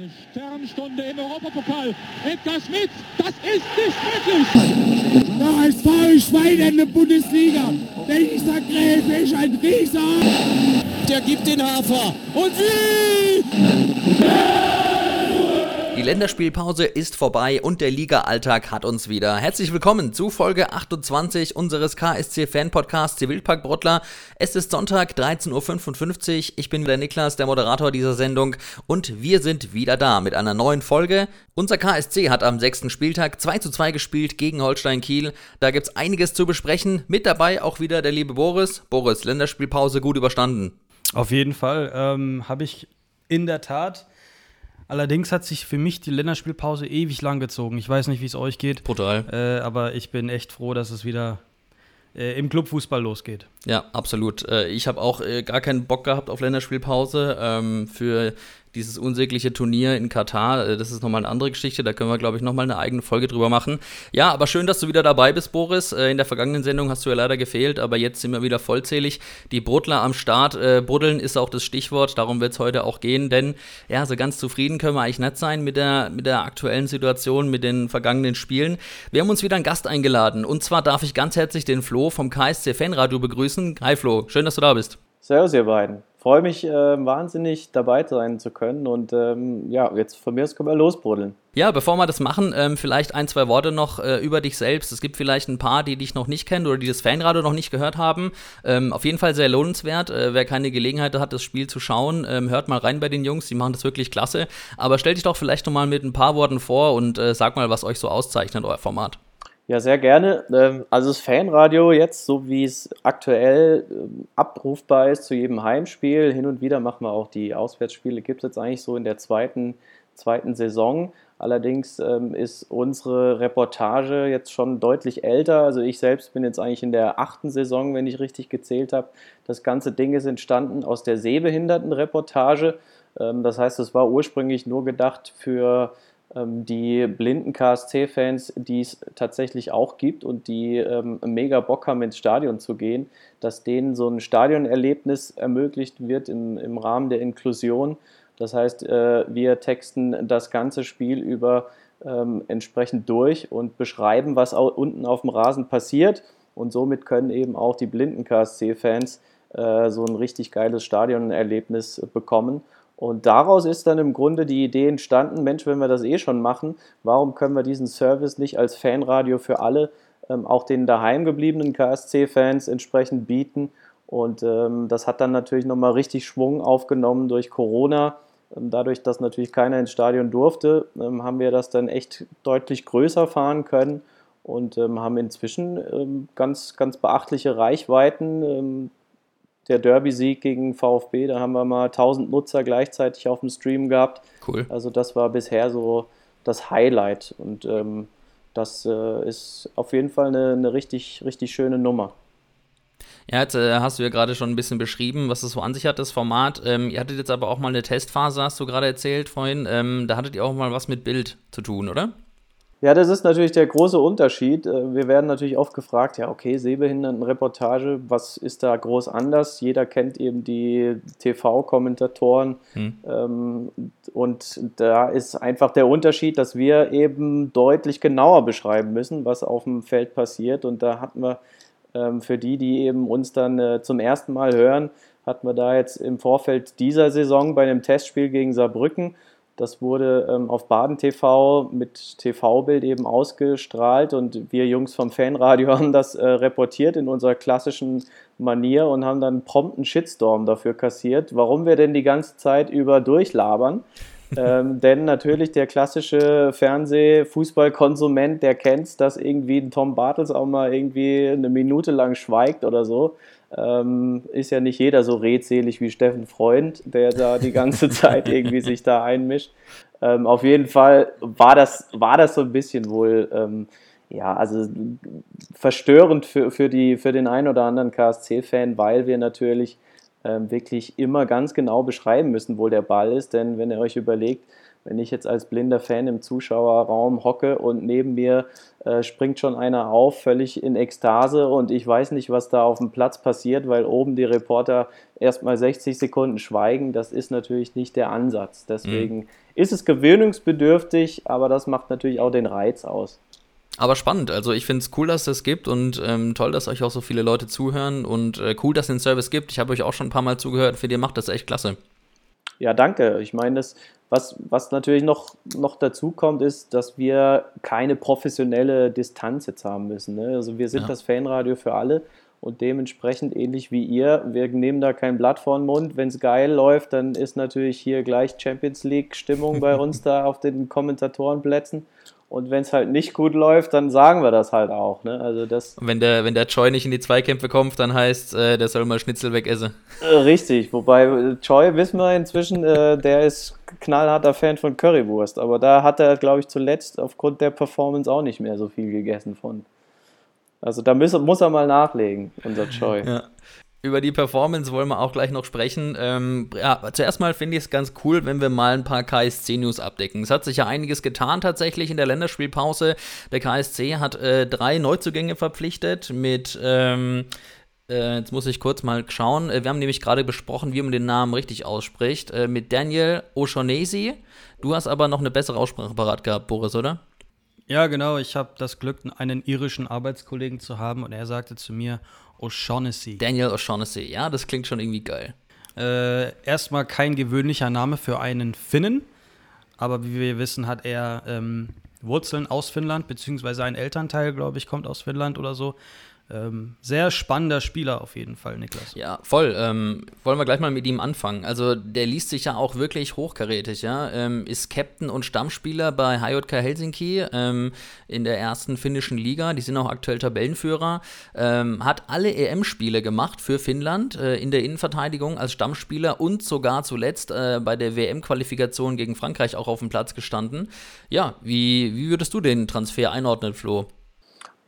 Eine Sternstunde im Europapokal. Edgar Schmidt, das ist nicht möglich. Der HSV Schwein in der Bundesliga. Dieser Gräfe ist ein Rieser. Der gibt den Hafer. Und wie? Die Länderspielpause ist vorbei und der Liga-Alltag hat uns wieder. Herzlich willkommen zu Folge 28 unseres KSC-Fan-Podcasts Zivilpark Brottler. Es ist Sonntag, 13.55 Uhr. Ich bin der Niklas, der Moderator dieser Sendung und wir sind wieder da mit einer neuen Folge. Unser KSC hat am sechsten Spieltag 2 zu 2 gespielt gegen Holstein Kiel. Da gibt es einiges zu besprechen. Mit dabei auch wieder der liebe Boris. Boris, Länderspielpause gut überstanden. Auf jeden Fall ähm, habe ich in der Tat Allerdings hat sich für mich die Länderspielpause ewig lang gezogen. Ich weiß nicht, wie es euch geht. Brutal. Äh, aber ich bin echt froh, dass es wieder äh, im Clubfußball losgeht. Ja, absolut. Äh, ich habe auch äh, gar keinen Bock gehabt auf Länderspielpause. Ähm, für dieses unsägliche Turnier in Katar, äh, das ist nochmal eine andere Geschichte, da können wir, glaube ich, nochmal eine eigene Folge drüber machen. Ja, aber schön, dass du wieder dabei bist, Boris. Äh, in der vergangenen Sendung hast du ja leider gefehlt, aber jetzt sind wir wieder vollzählig. Die Brotler am Start. Äh, Buddeln ist auch das Stichwort, darum wird es heute auch gehen, denn ja, so ganz zufrieden können wir eigentlich nicht sein mit der, mit der aktuellen Situation, mit den vergangenen Spielen. Wir haben uns wieder einen Gast eingeladen und zwar darf ich ganz herzlich den Flo vom KSC Fanradio begrüßen. Hi Flo, schön, dass du da bist. Servus, ihr beiden freue mich äh, wahnsinnig dabei sein zu können und ähm, ja, jetzt von mir aus können wir losbruddeln. Ja, bevor wir das machen, ähm, vielleicht ein, zwei Worte noch äh, über dich selbst. Es gibt vielleicht ein paar, die dich noch nicht kennen oder die das Fanradio noch nicht gehört haben. Ähm, auf jeden Fall sehr lohnenswert. Äh, wer keine Gelegenheit hat, das Spiel zu schauen, ähm, hört mal rein bei den Jungs, die machen das wirklich klasse. Aber stell dich doch vielleicht noch mal mit ein paar Worten vor und äh, sag mal, was euch so auszeichnet, euer Format. Ja, sehr gerne. Ähm, also das Fanradio jetzt, so wie es aktuell ähm, abrufbar ist zu jedem Heimspiel, hin und wieder machen wir auch die Auswärtsspiele, gibt es jetzt eigentlich so in der zweiten, zweiten Saison. Allerdings ähm, ist unsere Reportage jetzt schon deutlich älter. Also ich selbst bin jetzt eigentlich in der achten Saison, wenn ich richtig gezählt habe. Das ganze Ding ist entstanden aus der Sehbehindertenreportage. das heißt, es war ursprünglich nur gedacht für die blinden KSC-Fans, die es tatsächlich auch gibt und die ähm, mega Bock haben, ins Stadion zu gehen, dass denen so ein Stadionerlebnis ermöglicht wird im, im Rahmen der Inklusion. Das heißt, äh, wir texten das ganze Spiel über ähm, entsprechend durch und beschreiben, was unten auf dem Rasen passiert. Und somit können eben auch die blinden KSC-Fans äh, so ein richtig geiles Stadionerlebnis bekommen. Und daraus ist dann im Grunde die Idee entstanden, Mensch, wenn wir das eh schon machen, warum können wir diesen Service nicht als Fanradio für alle, ähm, auch den daheim gebliebenen KSC-Fans entsprechend bieten? Und ähm, das hat dann natürlich nochmal richtig Schwung aufgenommen durch Corona. Ähm, dadurch, dass natürlich keiner ins Stadion durfte, ähm, haben wir das dann echt deutlich größer fahren können und ähm, haben inzwischen ganz, ganz beachtliche Reichweiten der Derby-Sieg gegen VfB, da haben wir mal 1000 Nutzer gleichzeitig auf dem Stream gehabt. Cool. Also das war bisher so das Highlight und ähm, das äh, ist auf jeden Fall eine, eine, richtig, richtig schöne Nummer. Ja, jetzt äh, hast du ja gerade schon ein bisschen beschrieben, was es so an sich hat, das Format. Ähm, ihr hattet jetzt aber auch mal eine Testphase, hast du gerade erzählt vorhin. Ähm, da hattet ihr auch mal was mit Bild zu tun, oder? Ja, das ist natürlich der große Unterschied. Äh, wir werden natürlich oft gefragt, ja, okay, Sehbehindertenreportage, was ist da groß anders? Jeder kennt eben die TV-Kommentatoren. Hm. Ähm, und da ist einfach der Unterschied, dass wir eben deutlich genauer beschreiben müssen, was auf dem Feld passiert. Und da hatten wir ähm, für die, die eben uns dann äh, zum ersten Mal hören, hatten wir da jetzt im Vorfeld dieser Saison bei einem Testspiel gegen Saarbrücken das wurde ähm, auf Baden TV mit TV-Bild eben ausgestrahlt und wir Jungs vom Fanradio haben das äh, reportiert in unserer klassischen Manier und haben dann prompt einen Shitstorm dafür kassiert, warum wir denn die ganze Zeit über durchlabern. ähm, denn natürlich der klassische Fernseh-Fußballkonsument, der kennt dass irgendwie ein Tom Bartels auch mal irgendwie eine Minute lang schweigt oder so. Ähm, ist ja nicht jeder so redselig wie Steffen Freund, der da die ganze Zeit irgendwie sich da einmischt. Ähm, auf jeden Fall war das, war das so ein bisschen wohl, ähm, ja, also verstörend für, für, die, für den einen oder anderen KSC-Fan, weil wir natürlich ähm, wirklich immer ganz genau beschreiben müssen, wo der Ball ist. Denn wenn ihr euch überlegt, wenn ich jetzt als blinder Fan im Zuschauerraum hocke und neben mir äh, springt schon einer auf, völlig in Ekstase und ich weiß nicht, was da auf dem Platz passiert, weil oben die Reporter erstmal 60 Sekunden schweigen, das ist natürlich nicht der Ansatz. Deswegen mhm. ist es gewöhnungsbedürftig, aber das macht natürlich auch den Reiz aus. Aber spannend, also ich finde es cool, dass es das gibt und ähm, toll, dass euch auch so viele Leute zuhören und äh, cool, dass es den Service gibt. Ich habe euch auch schon ein paar Mal zugehört, für ihr macht das echt klasse. Ja, danke. Ich meine, das, was, was natürlich noch, noch dazu kommt, ist, dass wir keine professionelle Distanz jetzt haben müssen. Ne? Also wir sind ja. das Fanradio für alle und dementsprechend ähnlich wie ihr, wir nehmen da kein Blatt vor den Mund. Wenn es geil läuft, dann ist natürlich hier gleich Champions League-Stimmung bei uns da auf den Kommentatorenplätzen. Und wenn es halt nicht gut läuft, dann sagen wir das halt auch. Ne? Also das wenn der, wenn der Choi nicht in die Zweikämpfe kommt, dann heißt, äh, der soll mal Schnitzel wegessen. Äh, richtig, wobei äh, Choi, wissen wir inzwischen, äh, der ist knallharter Fan von Currywurst. Aber da hat er, glaube ich, zuletzt aufgrund der Performance auch nicht mehr so viel gegessen von. Also da muss, muss er mal nachlegen, unser Choi. Ja. Über die Performance wollen wir auch gleich noch sprechen. Ähm, ja, zuerst mal finde ich es ganz cool, wenn wir mal ein paar KSC-News abdecken. Es hat sich ja einiges getan tatsächlich in der Länderspielpause. Der KSC hat äh, drei Neuzugänge verpflichtet mit. Ähm, äh, jetzt muss ich kurz mal schauen. Äh, wir haben nämlich gerade besprochen, wie man den Namen richtig ausspricht. Äh, mit Daniel O'Shaughnessy. Du hast aber noch eine bessere Aussprache parat gehabt, Boris, oder? Ja, genau. Ich habe das Glück, einen irischen Arbeitskollegen zu haben und er sagte zu mir O'Shaughnessy. Daniel O'Shaughnessy, ja, das klingt schon irgendwie geil. Äh, erstmal kein gewöhnlicher Name für einen Finnen, aber wie wir wissen, hat er ähm, Wurzeln aus Finnland, beziehungsweise ein Elternteil, glaube ich, kommt aus Finnland oder so. Ähm, sehr spannender Spieler auf jeden Fall, Niklas. Ja, voll. Ähm, wollen wir gleich mal mit ihm anfangen. Also der liest sich ja auch wirklich hochkarätig, ja. Ähm, ist Captain und Stammspieler bei HJK Helsinki ähm, in der ersten finnischen Liga. Die sind auch aktuell Tabellenführer. Ähm, hat alle EM-Spiele gemacht für Finnland äh, in der Innenverteidigung als Stammspieler und sogar zuletzt äh, bei der WM-Qualifikation gegen Frankreich auch auf dem Platz gestanden. Ja, wie, wie würdest du den Transfer einordnen, Flo?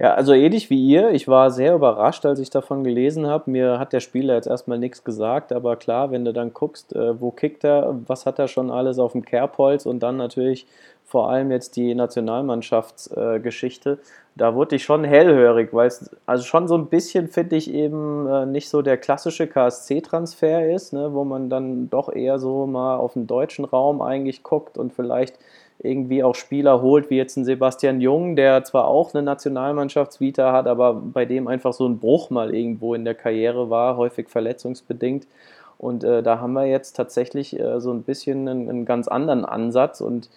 Ja, also ähnlich wie ihr. Ich war sehr überrascht, als ich davon gelesen habe. Mir hat der Spieler jetzt erstmal nichts gesagt, aber klar, wenn du dann guckst, äh, wo kickt er, was hat er schon alles auf dem Kerbholz und dann natürlich vor allem jetzt die Nationalmannschaftsgeschichte, da wurde ich schon hellhörig, weil es also schon so ein bisschen, finde ich, eben äh, nicht so der klassische KSC-Transfer ist, ne, wo man dann doch eher so mal auf den deutschen Raum eigentlich guckt und vielleicht irgendwie auch Spieler holt, wie jetzt ein Sebastian Jung, der zwar auch eine Nationalmannschaftsvita hat, aber bei dem einfach so ein Bruch mal irgendwo in der Karriere war, häufig verletzungsbedingt. Und äh, da haben wir jetzt tatsächlich äh, so ein bisschen einen, einen, ganz anderen Ansatz. Und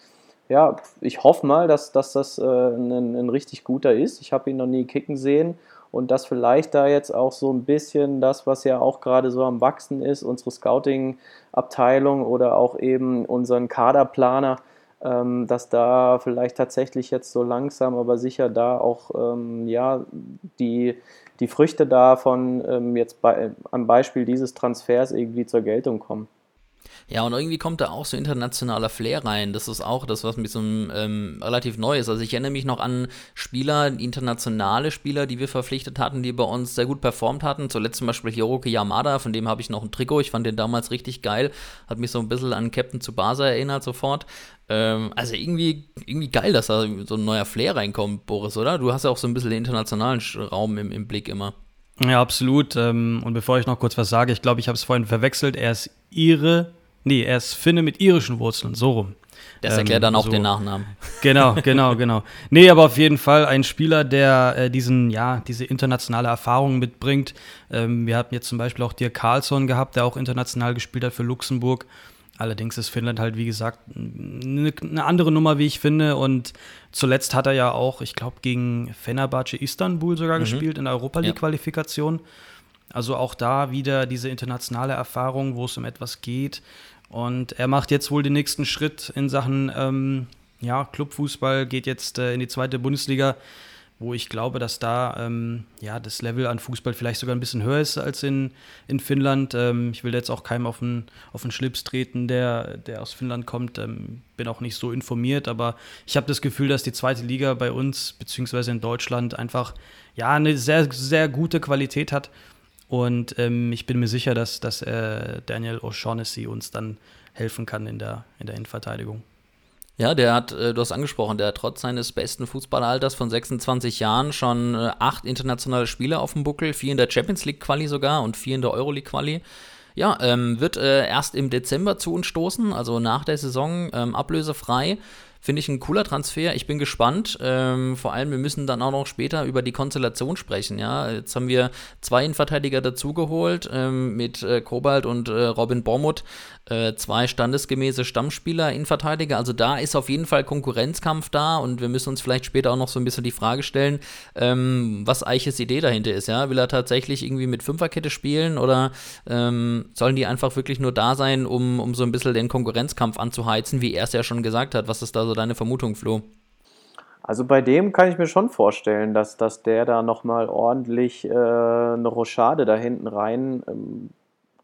ja, ich hoffe mal, dass, dass das äh, ein, ein, richtig guter ist. Ich habe ihn noch nie kicken sehen. Und dass vielleicht da jetzt auch so ein bisschen das, was ja auch gerade so am Wachsen ist, unsere Scouting-Abteilung oder auch eben unseren Kaderplaner, dass da vielleicht tatsächlich jetzt so langsam, aber sicher da auch ähm, ja, die, die Früchte davon ähm, jetzt bei, am Beispiel dieses Transfers irgendwie zur Geltung kommen. Ja, und irgendwie kommt da auch so internationaler Flair rein. Das ist auch das, was mir so ähm, relativ neu ist. Also ich erinnere mich noch an Spieler, internationale Spieler, die wir verpflichtet hatten, die bei uns sehr gut performt hatten. Zuletzt zum Beispiel Hiroki Yamada, von dem habe ich noch ein Trikot. Ich fand den damals richtig geil. Hat mich so ein bisschen an Captain Tsubasa erinnert sofort. Ähm, also irgendwie, irgendwie geil, dass da so ein neuer Flair reinkommt, Boris, oder? Du hast ja auch so ein bisschen den internationalen Raum im, im Blick immer. Ja, absolut. Ähm, und bevor ich noch kurz was sage, ich glaube, ich habe es vorhin verwechselt. Er ist ihre Nee, er ist Finne mit irischen Wurzeln, so rum. Das erklärt ähm, dann auch so. den Nachnamen. Genau, genau, genau. Nee, aber auf jeden Fall ein Spieler, der äh, diesen, ja, diese internationale Erfahrung mitbringt. Ähm, wir hatten jetzt zum Beispiel auch Dirk Carlsson gehabt, der auch international gespielt hat für Luxemburg. Allerdings ist Finnland halt, wie gesagt, eine, eine andere Nummer, wie ich finde. Und zuletzt hat er ja auch, ich glaube, gegen Fenerbahce Istanbul sogar mhm. gespielt in der Europa League-Qualifikation. Also auch da wieder diese internationale Erfahrung, wo es um etwas geht. Und er macht jetzt wohl den nächsten Schritt in Sachen ähm, ja, Clubfußball, geht jetzt äh, in die zweite Bundesliga, wo ich glaube, dass da ähm, ja, das Level an Fußball vielleicht sogar ein bisschen höher ist als in, in Finnland. Ähm, ich will jetzt auch keinem auf den, auf den Schlips treten, der, der aus Finnland kommt. Ähm, bin auch nicht so informiert, aber ich habe das Gefühl, dass die zweite Liga bei uns, beziehungsweise in Deutschland, einfach ja, eine sehr, sehr gute Qualität hat. Und ähm, ich bin mir sicher, dass, dass äh, Daniel O'Shaughnessy uns dann helfen kann in der, in der Innenverteidigung. Ja, der hat, äh, du hast angesprochen, der hat trotz seines besten Fußballalters von 26 Jahren schon äh, acht internationale Spiele auf dem Buckel, vier in der Champions League Quali sogar und vier in der Euroleague Quali. Ja, ähm, wird äh, erst im Dezember zu uns stoßen, also nach der Saison ähm, ablösefrei. Finde ich ein cooler Transfer. Ich bin gespannt. Ähm, vor allem, wir müssen dann auch noch später über die Konstellation sprechen. Ja, jetzt haben wir zwei Innenverteidiger dazugeholt ähm, mit äh, Kobalt und äh, Robin Bormuth. Äh, zwei standesgemäße Stammspieler, Innenverteidiger. Also da ist auf jeden Fall Konkurrenzkampf da und wir müssen uns vielleicht später auch noch so ein bisschen die Frage stellen, ähm, was Eiches Idee dahinter ist. Ja, will er tatsächlich irgendwie mit Fünferkette spielen oder ähm, sollen die einfach wirklich nur da sein, um, um so ein bisschen den Konkurrenzkampf anzuheizen, wie er es ja schon gesagt hat? Was ist da so deine Vermutung, Flo? Also bei dem kann ich mir schon vorstellen, dass, dass der da nochmal ordentlich äh, eine Rochade da hinten rein ähm,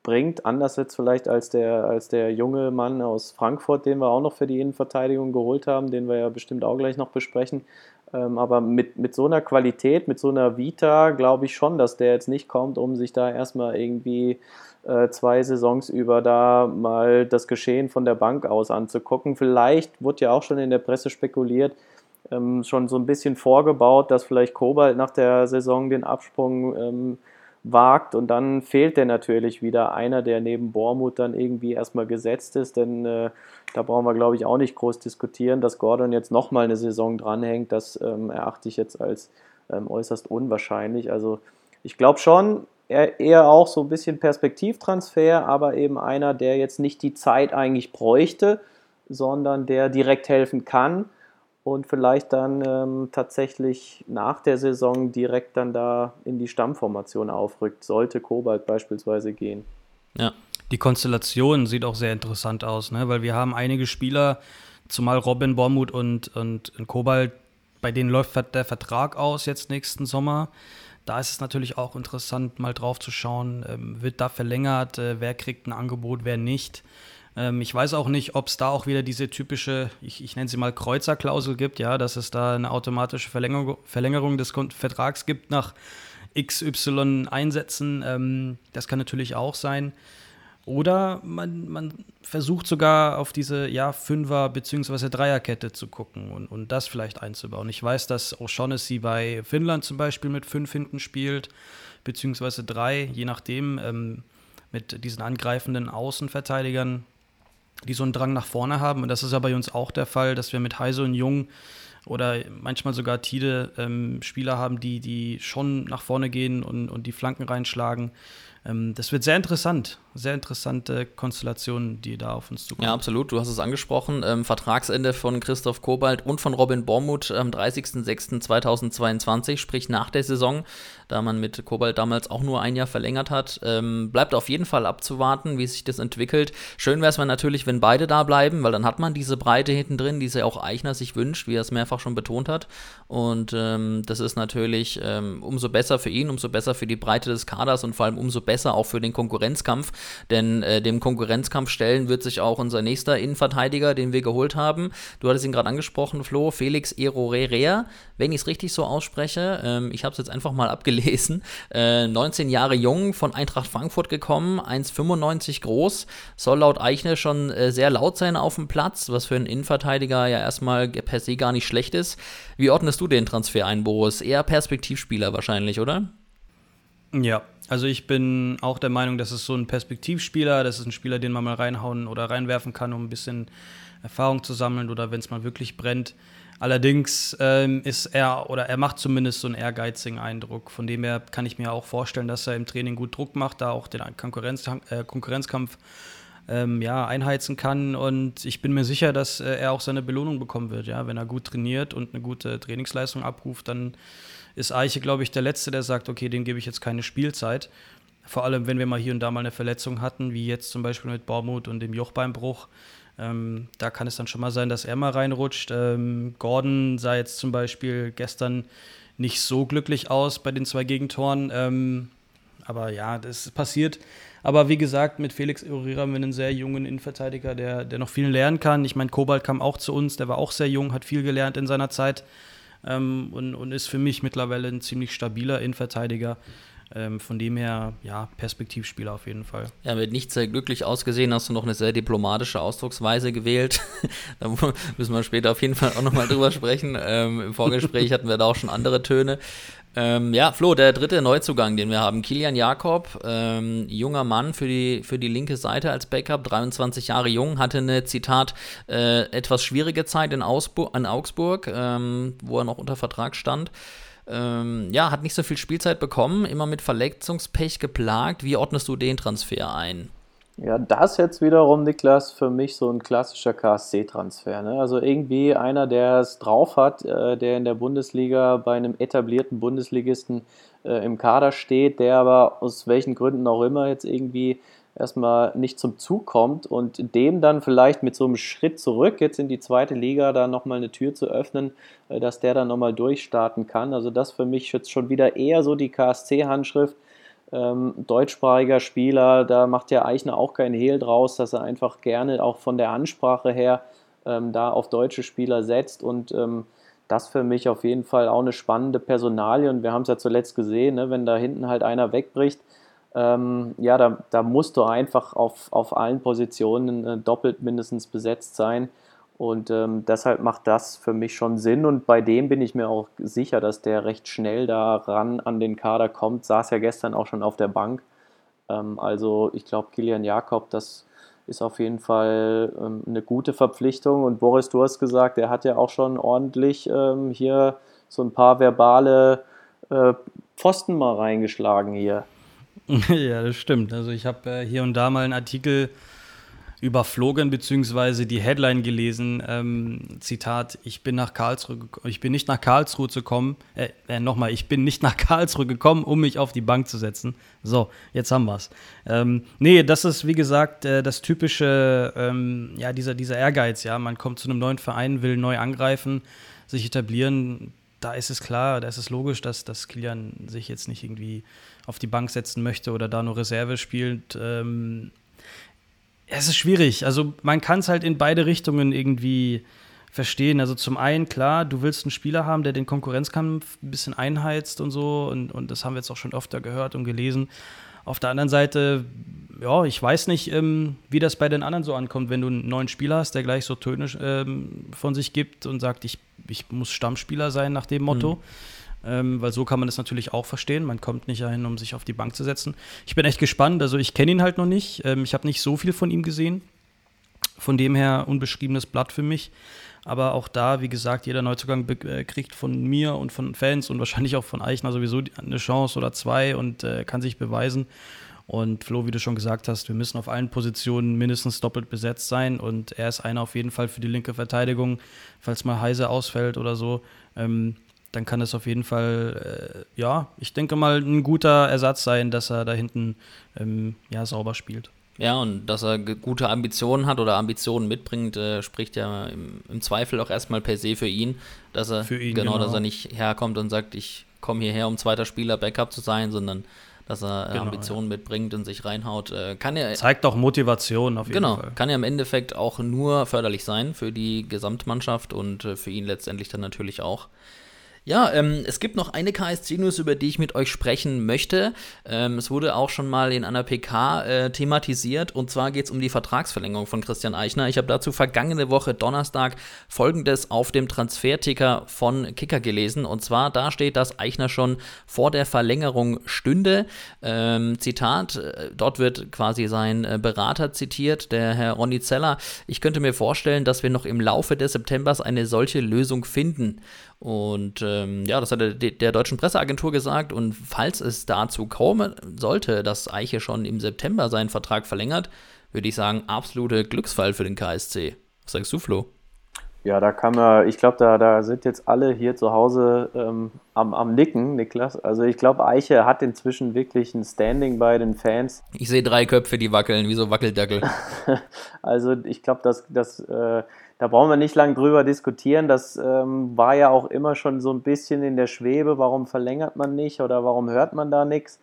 bringt. Anders jetzt vielleicht als der, als der junge Mann aus Frankfurt, den wir auch noch für die Innenverteidigung geholt haben, den wir ja bestimmt auch gleich noch besprechen. Ähm, aber mit, mit so einer Qualität, mit so einer Vita, glaube ich schon, dass der jetzt nicht kommt, um sich da erstmal irgendwie zwei Saisons über da mal das Geschehen von der Bank aus anzugucken. Vielleicht wurde ja auch schon in der Presse spekuliert, ähm, schon so ein bisschen vorgebaut, dass vielleicht Kobalt nach der Saison den Absprung ähm, wagt und dann fehlt der natürlich wieder einer, der neben Bormuth dann irgendwie erstmal gesetzt ist, denn äh, da brauchen wir glaube ich auch nicht groß diskutieren, dass Gordon jetzt nochmal eine Saison dranhängt, das ähm, erachte ich jetzt als ähm, äußerst unwahrscheinlich. Also ich glaube schon, eher auch so ein bisschen Perspektivtransfer, aber eben einer, der jetzt nicht die Zeit eigentlich bräuchte, sondern der direkt helfen kann und vielleicht dann ähm, tatsächlich nach der Saison direkt dann da in die Stammformation aufrückt, sollte Kobalt beispielsweise gehen. Ja. Die Konstellation sieht auch sehr interessant aus, ne? weil wir haben einige Spieler, zumal Robin Bormuth und, und, und Kobalt, bei denen läuft der Vertrag aus jetzt nächsten Sommer. Da ist es natürlich auch interessant, mal drauf zu schauen, ähm, wird da verlängert, äh, wer kriegt ein Angebot, wer nicht. Ähm, ich weiß auch nicht, ob es da auch wieder diese typische, ich, ich nenne sie mal Kreuzerklausel gibt, ja, dass es da eine automatische Verlängerung, Verlängerung des Vertrags gibt nach XY Einsätzen. Ähm, das kann natürlich auch sein. Oder man, man versucht sogar auf diese ja, Fünfer- bzw. Dreierkette zu gucken und, und das vielleicht einzubauen. Ich weiß, dass O'Shaughnessy bei Finnland zum Beispiel mit fünf hinten spielt, beziehungsweise drei, je nachdem, ähm, mit diesen angreifenden Außenverteidigern die so einen Drang nach vorne haben. Und das ist ja bei uns auch der Fall, dass wir mit Heise und Jung oder manchmal sogar Tide ähm, Spieler haben, die, die schon nach vorne gehen und, und die Flanken reinschlagen. Ähm, das wird sehr interessant sehr interessante Konstellationen, die da auf uns zukommen. Ja, absolut. Du hast es angesprochen. Ähm, Vertragsende von Christoph Kobalt und von Robin Bormuth am 30.06.2022, sprich nach der Saison, da man mit Kobalt damals auch nur ein Jahr verlängert hat. Ähm, bleibt auf jeden Fall abzuwarten, wie sich das entwickelt. Schön wäre es natürlich, wenn beide da bleiben, weil dann hat man diese Breite hinten drin, die sich auch Eichner sich wünscht, wie er es mehrfach schon betont hat. Und ähm, das ist natürlich ähm, umso besser für ihn, umso besser für die Breite des Kaders und vor allem umso besser auch für den Konkurrenzkampf denn äh, dem Konkurrenzkampf stellen wird sich auch unser nächster Innenverteidiger, den wir geholt haben. Du hattest ihn gerade angesprochen, Flo, Felix Erorerea, wenn ich es richtig so ausspreche. Ähm, ich habe es jetzt einfach mal abgelesen. Äh, 19 Jahre jung, von Eintracht Frankfurt gekommen, 1,95 groß, soll laut Eichner schon äh, sehr laut sein auf dem Platz, was für einen Innenverteidiger ja erstmal per se gar nicht schlecht ist. Wie ordnest du den Transfer ein, Boris? Eher Perspektivspieler wahrscheinlich, oder? Ja, also ich bin auch der Meinung, das ist so ein Perspektivspieler, das ist ein Spieler, den man mal reinhauen oder reinwerfen kann, um ein bisschen Erfahrung zu sammeln oder wenn es mal wirklich brennt. Allerdings ähm, ist er oder er macht zumindest so einen ehrgeizigen Eindruck. Von dem her kann ich mir auch vorstellen, dass er im Training gut Druck macht, da auch den Konkurrenz, äh, Konkurrenzkampf ähm, ja, einheizen kann. Und ich bin mir sicher, dass äh, er auch seine Belohnung bekommen wird. Ja? Wenn er gut trainiert und eine gute Trainingsleistung abruft, dann ist Eiche, glaube ich, der Letzte, der sagt, okay, dem gebe ich jetzt keine Spielzeit. Vor allem, wenn wir mal hier und da mal eine Verletzung hatten, wie jetzt zum Beispiel mit Baumut und dem Jochbeinbruch. Ähm, da kann es dann schon mal sein, dass er mal reinrutscht. Ähm, Gordon sah jetzt zum Beispiel gestern nicht so glücklich aus bei den zwei Gegentoren. Ähm, aber ja, das passiert. Aber wie gesagt, mit Felix Eurira haben wir einen sehr jungen Innenverteidiger, der, der noch viel lernen kann. Ich meine, Kobalt kam auch zu uns, der war auch sehr jung, hat viel gelernt in seiner Zeit ähm, und, und ist für mich mittlerweile ein ziemlich stabiler Innenverteidiger. Ähm, von dem her, ja, Perspektivspieler auf jeden Fall. Ja, mit nicht sehr glücklich ausgesehen hast du noch eine sehr diplomatische Ausdrucksweise gewählt. da müssen wir später auf jeden Fall auch nochmal drüber sprechen. Ähm, Im Vorgespräch hatten wir da auch schon andere Töne. Ähm, ja, Flo, der dritte Neuzugang, den wir haben, Kilian Jakob, ähm, junger Mann für die, für die linke Seite als Backup, 23 Jahre jung, hatte eine, Zitat, äh, etwas schwierige Zeit in, Ausbu in Augsburg, ähm, wo er noch unter Vertrag stand. Ähm, ja, hat nicht so viel Spielzeit bekommen, immer mit Verletzungspech geplagt. Wie ordnest du den Transfer ein? Ja, das jetzt wiederum, Niklas, für mich so ein klassischer KSC-Transfer. Ne? Also irgendwie einer, der es drauf hat, äh, der in der Bundesliga bei einem etablierten Bundesligisten äh, im Kader steht, der aber aus welchen Gründen auch immer jetzt irgendwie erstmal nicht zum Zug kommt und dem dann vielleicht mit so einem Schritt zurück jetzt in die zweite Liga da nochmal eine Tür zu öffnen, äh, dass der dann nochmal durchstarten kann. Also das für mich jetzt schon wieder eher so die KSC-Handschrift ähm, deutschsprachiger Spieler, da macht ja Eichner auch keinen Hehl draus, dass er einfach gerne auch von der Ansprache her ähm, da auf deutsche Spieler setzt. Und ähm, das für mich auf jeden Fall auch eine spannende Personalie. Und wir haben es ja zuletzt gesehen, ne, wenn da hinten halt einer wegbricht, ähm, ja, da, da musst du einfach auf, auf allen Positionen äh, doppelt mindestens besetzt sein und ähm, deshalb macht das für mich schon Sinn. Und bei dem bin ich mir auch sicher, dass der recht schnell daran an den Kader kommt. Saß ja gestern auch schon auf der Bank. Ähm, also ich glaube, Kilian Jakob, das ist auf jeden Fall ähm, eine gute Verpflichtung. Und Boris, du hast gesagt, er hat ja auch schon ordentlich ähm, hier so ein paar verbale äh, Pfosten mal reingeschlagen hier. ja, das stimmt. Also ich habe äh, hier und da mal einen Artikel überflogen beziehungsweise die Headline gelesen. Ähm, Zitat: Ich bin nach Karlsruhe, ich bin nicht nach Karlsruhe zu kommen. Äh, äh, nochmal, ich bin nicht nach Karlsruhe gekommen, um mich auf die Bank zu setzen. So, jetzt haben wir's. Ähm, nee, das ist wie gesagt äh, das typische, ähm, ja dieser dieser Ehrgeiz. Ja, man kommt zu einem neuen Verein, will neu angreifen, sich etablieren. Da ist es klar, da ist es logisch, dass, dass Kilian sich jetzt nicht irgendwie auf die Bank setzen möchte oder da nur Reserve spielt. Ähm, es ist schwierig. Also man kann es halt in beide Richtungen irgendwie verstehen. Also zum einen, klar, du willst einen Spieler haben, der den Konkurrenzkampf ein bisschen einheizt und so. Und, und das haben wir jetzt auch schon öfter gehört und gelesen. Auf der anderen Seite, ja, ich weiß nicht, ähm, wie das bei den anderen so ankommt, wenn du einen neuen Spieler hast, der gleich so Töne ähm, von sich gibt und sagt, ich, ich muss Stammspieler sein nach dem Motto. Mhm ähm, weil so kann man das natürlich auch verstehen. Man kommt nicht dahin, um sich auf die Bank zu setzen. Ich bin echt gespannt. Also ich kenne ihn halt noch nicht. Ähm, ich habe nicht so viel von ihm gesehen. Von dem her unbeschriebenes Blatt für mich. Aber auch da, wie gesagt, jeder Neuzugang äh, kriegt von mir und von Fans und wahrscheinlich auch von Eichner sowieso eine Chance oder zwei und äh, kann sich beweisen. Und Flo, wie du schon gesagt hast, wir müssen auf allen Positionen mindestens doppelt besetzt sein. Und er ist einer auf jeden Fall für die linke Verteidigung, falls mal Heise ausfällt oder so. Ähm, dann kann es auf jeden Fall, äh, ja, ich denke mal, ein guter Ersatz sein, dass er da hinten ähm, ja, sauber spielt. Ja, und dass er gute Ambitionen hat oder Ambitionen mitbringt, äh, spricht ja im, im, Zweifel auch erstmal per se für ihn, dass er für ihn, genau, genau, dass er nicht herkommt und sagt, ich komme hierher, um zweiter Spieler Backup zu sein, sondern dass er genau, Ambitionen ja. mitbringt und sich reinhaut. Äh, kann er, Zeigt auch Motivation auf jeden genau, Fall. Genau, kann ja im Endeffekt auch nur förderlich sein für die Gesamtmannschaft und äh, für ihn letztendlich dann natürlich auch. Ja, ähm, es gibt noch eine KSC-News, über die ich mit euch sprechen möchte. Ähm, es wurde auch schon mal in einer PK äh, thematisiert und zwar geht es um die Vertragsverlängerung von Christian Eichner. Ich habe dazu vergangene Woche Donnerstag folgendes auf dem Transferticker von Kicker gelesen und zwar da steht, dass Eichner schon vor der Verlängerung stünde. Ähm, Zitat, äh, dort wird quasi sein äh, Berater zitiert, der Herr Ronny Zeller. Ich könnte mir vorstellen, dass wir noch im Laufe des Septembers eine solche Lösung finden. Und ähm, ja, das hat er der deutschen Presseagentur gesagt. Und falls es dazu kommen sollte, dass Eiche schon im September seinen Vertrag verlängert, würde ich sagen, absolute Glücksfall für den KSC. Was sagst du, Flo? Ja, da kann man, ich glaube, da, da sind jetzt alle hier zu Hause ähm, am, am Nicken, Niklas. Also ich glaube, Eiche hat inzwischen wirklich ein Standing bei den Fans. Ich sehe drei Köpfe, die wackeln, wie so Wackeldackel. also ich glaube, dass das äh, da brauchen wir nicht lange drüber diskutieren. Das ähm, war ja auch immer schon so ein bisschen in der Schwebe. Warum verlängert man nicht oder warum hört man da nichts?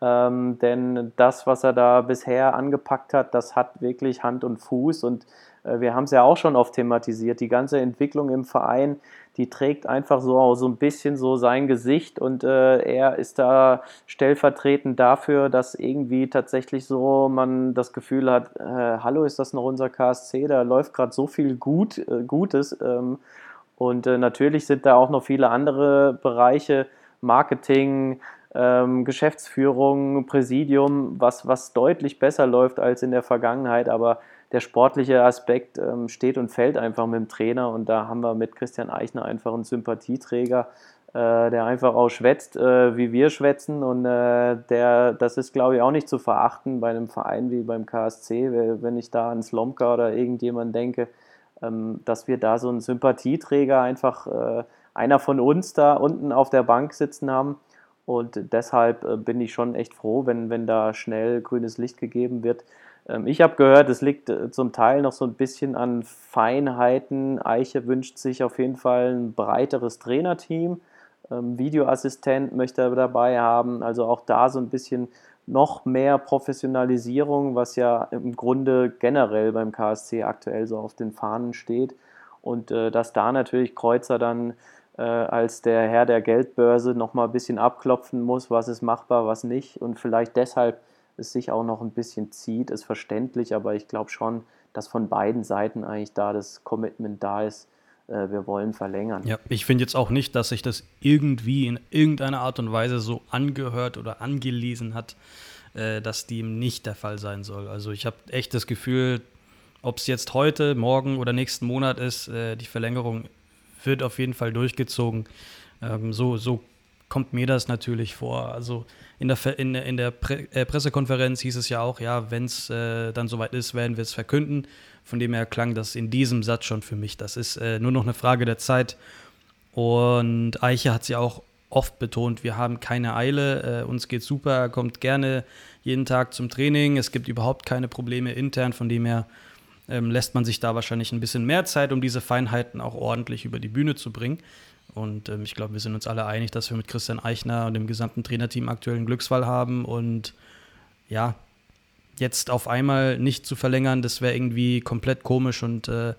Ähm, denn das, was er da bisher angepackt hat, das hat wirklich Hand und Fuß. Und wir haben es ja auch schon oft thematisiert, die ganze Entwicklung im Verein, die trägt einfach so, so ein bisschen so sein Gesicht und äh, er ist da stellvertretend dafür, dass irgendwie tatsächlich so man das Gefühl hat, äh, hallo, ist das noch unser KSC, da läuft gerade so viel gut, äh, Gutes ähm, und äh, natürlich sind da auch noch viele andere Bereiche, Marketing, ähm, Geschäftsführung, Präsidium, was, was deutlich besser läuft als in der Vergangenheit, aber der sportliche Aspekt ähm, steht und fällt einfach mit dem Trainer und da haben wir mit Christian Eichner einfach einen Sympathieträger, äh, der einfach auch schwätzt, äh, wie wir schwätzen und äh, der, das ist glaube ich auch nicht zu verachten bei einem Verein wie beim KSC, wenn ich da an Slomka oder irgendjemand denke, ähm, dass wir da so einen Sympathieträger einfach äh, einer von uns da unten auf der Bank sitzen haben. Und deshalb äh, bin ich schon echt froh, wenn, wenn da schnell grünes Licht gegeben wird. Ähm, ich habe gehört, es liegt äh, zum Teil noch so ein bisschen an Feinheiten. Eiche wünscht sich auf jeden Fall ein breiteres Trainerteam. Ähm, Videoassistent möchte er dabei haben. Also auch da so ein bisschen noch mehr Professionalisierung, was ja im Grunde generell beim KSC aktuell so auf den Fahnen steht. Und äh, dass da natürlich Kreuzer dann äh, als der Herr der Geldbörse nochmal ein bisschen abklopfen muss, was ist machbar, was nicht. Und vielleicht deshalb es sich auch noch ein bisschen zieht, ist verständlich, aber ich glaube schon, dass von beiden Seiten eigentlich da das Commitment da ist, äh, wir wollen verlängern. Ja, ich finde jetzt auch nicht, dass sich das irgendwie in irgendeiner Art und Weise so angehört oder angelesen hat, äh, dass dem nicht der Fall sein soll. Also ich habe echt das Gefühl, ob es jetzt heute, morgen oder nächsten Monat ist, äh, die Verlängerung wird auf jeden Fall durchgezogen. Ähm, so, so kommt mir das natürlich vor. Also in der, in, in der Pre äh, Pressekonferenz hieß es ja auch, ja, wenn es äh, dann soweit ist, werden wir es verkünden. Von dem her klang das in diesem Satz schon für mich. Das ist äh, nur noch eine Frage der Zeit. Und Eiche hat es ja auch oft betont, wir haben keine Eile, äh, uns geht super, er kommt gerne jeden Tag zum Training, es gibt überhaupt keine Probleme intern, von dem her ähm, lässt man sich da wahrscheinlich ein bisschen mehr Zeit, um diese Feinheiten auch ordentlich über die Bühne zu bringen. Und ähm, ich glaube, wir sind uns alle einig, dass wir mit Christian Eichner und dem gesamten Trainerteam aktuell einen Glücksfall haben. Und ja, jetzt auf einmal nicht zu verlängern, das wäre irgendwie komplett komisch und äh,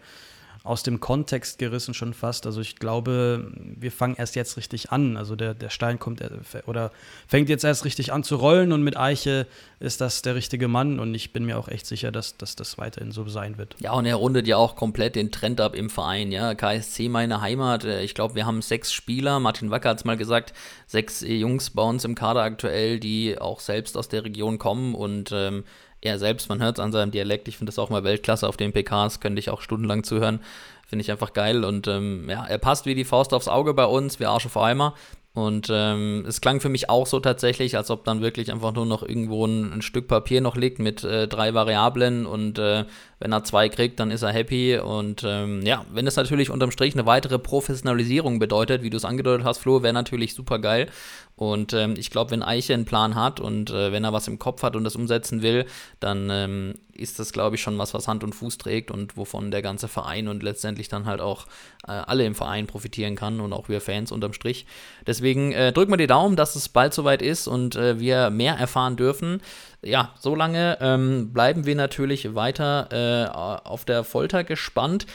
aus dem Kontext gerissen schon fast. Also ich glaube, wir fangen erst jetzt richtig an. Also der, der Stein kommt äh, oder fängt jetzt erst richtig an zu rollen und mit Eiche ist das der richtige Mann und ich bin mir auch echt sicher, dass, dass das weiterhin so sein wird. Ja, und er rundet ja auch komplett den Trend ab im Verein. Ja, KSC meine Heimat. Äh, ich glaube, wir haben sechs Spieler. Martin Wacker hat es mal gesagt, sechs Jungs bei uns im Kader aktuell, die auch selbst aus der Region kommen und ähm, er selbst, man hört es an seinem Dialekt, ich finde das auch mal Weltklasse auf den PKs, könnte ich auch stundenlang zuhören. Finde ich einfach geil und ähm, ja, er passt wie die Faust aufs Auge bei uns, wie Arsch auf Eimer. Und ähm, es klang für mich auch so tatsächlich, als ob dann wirklich einfach nur noch irgendwo ein, ein Stück Papier noch liegt mit äh, drei Variablen und äh, wenn er zwei kriegt, dann ist er happy. Und ähm, ja, wenn es natürlich unterm Strich eine weitere Professionalisierung bedeutet, wie du es angedeutet hast, Flo, wäre natürlich super geil. Und ähm, ich glaube, wenn Eiche einen Plan hat und äh, wenn er was im Kopf hat und das umsetzen will, dann ähm, ist das, glaube ich, schon was, was Hand und Fuß trägt und wovon der ganze Verein und letztendlich dann halt auch äh, alle im Verein profitieren kann und auch wir Fans unterm Strich. Deswegen äh, drücken wir die Daumen, dass es bald soweit ist und äh, wir mehr erfahren dürfen. Ja, solange ähm, bleiben wir natürlich weiter äh, auf der Folter gespannt.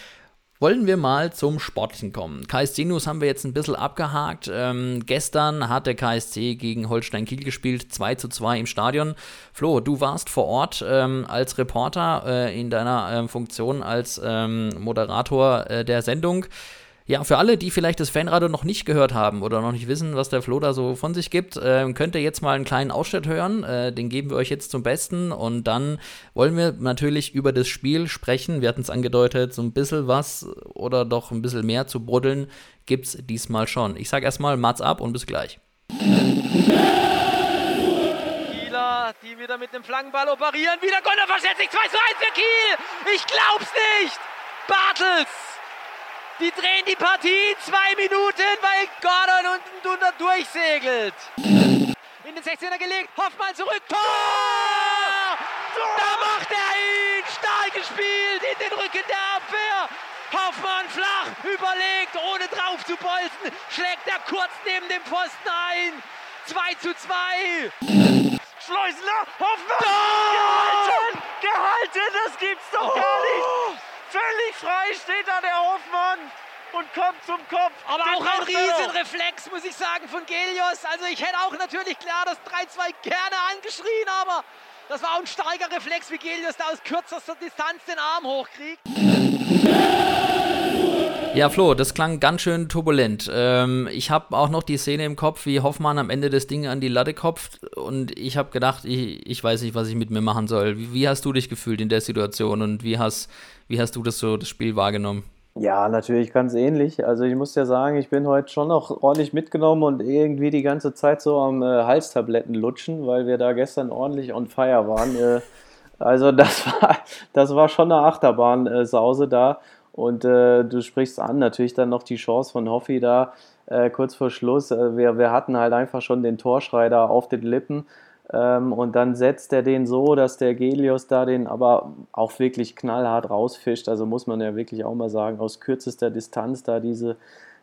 Wollen wir mal zum Sportlichen kommen. KSC News haben wir jetzt ein bisschen abgehakt. Ähm, gestern hat der KSC gegen Holstein Kiel gespielt, 2 zu 2 im Stadion. Flo, du warst vor Ort ähm, als Reporter äh, in deiner äh, Funktion als ähm, Moderator äh, der Sendung. Ja, für alle, die vielleicht das Fanradio noch nicht gehört haben oder noch nicht wissen, was der Flo da so von sich gibt, äh, könnt ihr jetzt mal einen kleinen Ausschnitt hören. Äh, den geben wir euch jetzt zum Besten. Und dann wollen wir natürlich über das Spiel sprechen. Wir hatten es angedeutet, so ein bisschen was oder doch ein bisschen mehr zu bruddeln es diesmal schon. Ich sage erstmal Mats ab und bis gleich. Kieler, die wieder mit dem Flankenball operieren. Wieder Gunnar verstellt sich 2 zu 1 für Kiel. Ich glaub's nicht. Bartels die drehen die Partie in zwei Minuten, weil Gordon unten drunter durchsegelt. In den 16er gelegt, Hoffmann zurück, Tor! Da macht er ihn! Stark gespielt in den Rücken der Abwehr. Hoffmann flach, überlegt, ohne drauf zu bolzen, schlägt er kurz neben dem Pfosten ein. 2 zu 2. Schleusener, Hoffmann! Tor! Gehalten! Gehalten, das gibt's doch gar nicht! Völlig frei steht da der Hofmann und kommt zum Kopf. Aber Den auch ein. Riesenreflex, muss ich sagen, von Gelios. Also ich hätte auch natürlich klar das 3-2 gerne angeschrien, aber das war auch ein starker Reflex, wie Gelios da aus kürzester Distanz den Arm hochkriegt. Ja, Flo, das klang ganz schön turbulent. Ähm, ich habe auch noch die Szene im Kopf, wie Hoffmann am Ende das Ding an die Latte kopft und ich habe gedacht, ich, ich weiß nicht, was ich mit mir machen soll. Wie, wie hast du dich gefühlt in der Situation und wie hast, wie hast du das so, das Spiel wahrgenommen? Ja, natürlich ganz ähnlich. Also ich muss ja sagen, ich bin heute schon noch ordentlich mitgenommen und irgendwie die ganze Zeit so am äh, Halstabletten lutschen, weil wir da gestern ordentlich on fire waren. Äh, also das war, das war schon eine Achterbahn-Sause da. Und äh, du sprichst an, natürlich dann noch die Chance von Hoffi da äh, kurz vor Schluss. Äh, wir, wir hatten halt einfach schon den Torschrei da auf den Lippen. Ähm, und dann setzt er den so, dass der Gelios da den aber auch wirklich knallhart rausfischt. Also muss man ja wirklich auch mal sagen, aus kürzester Distanz da diese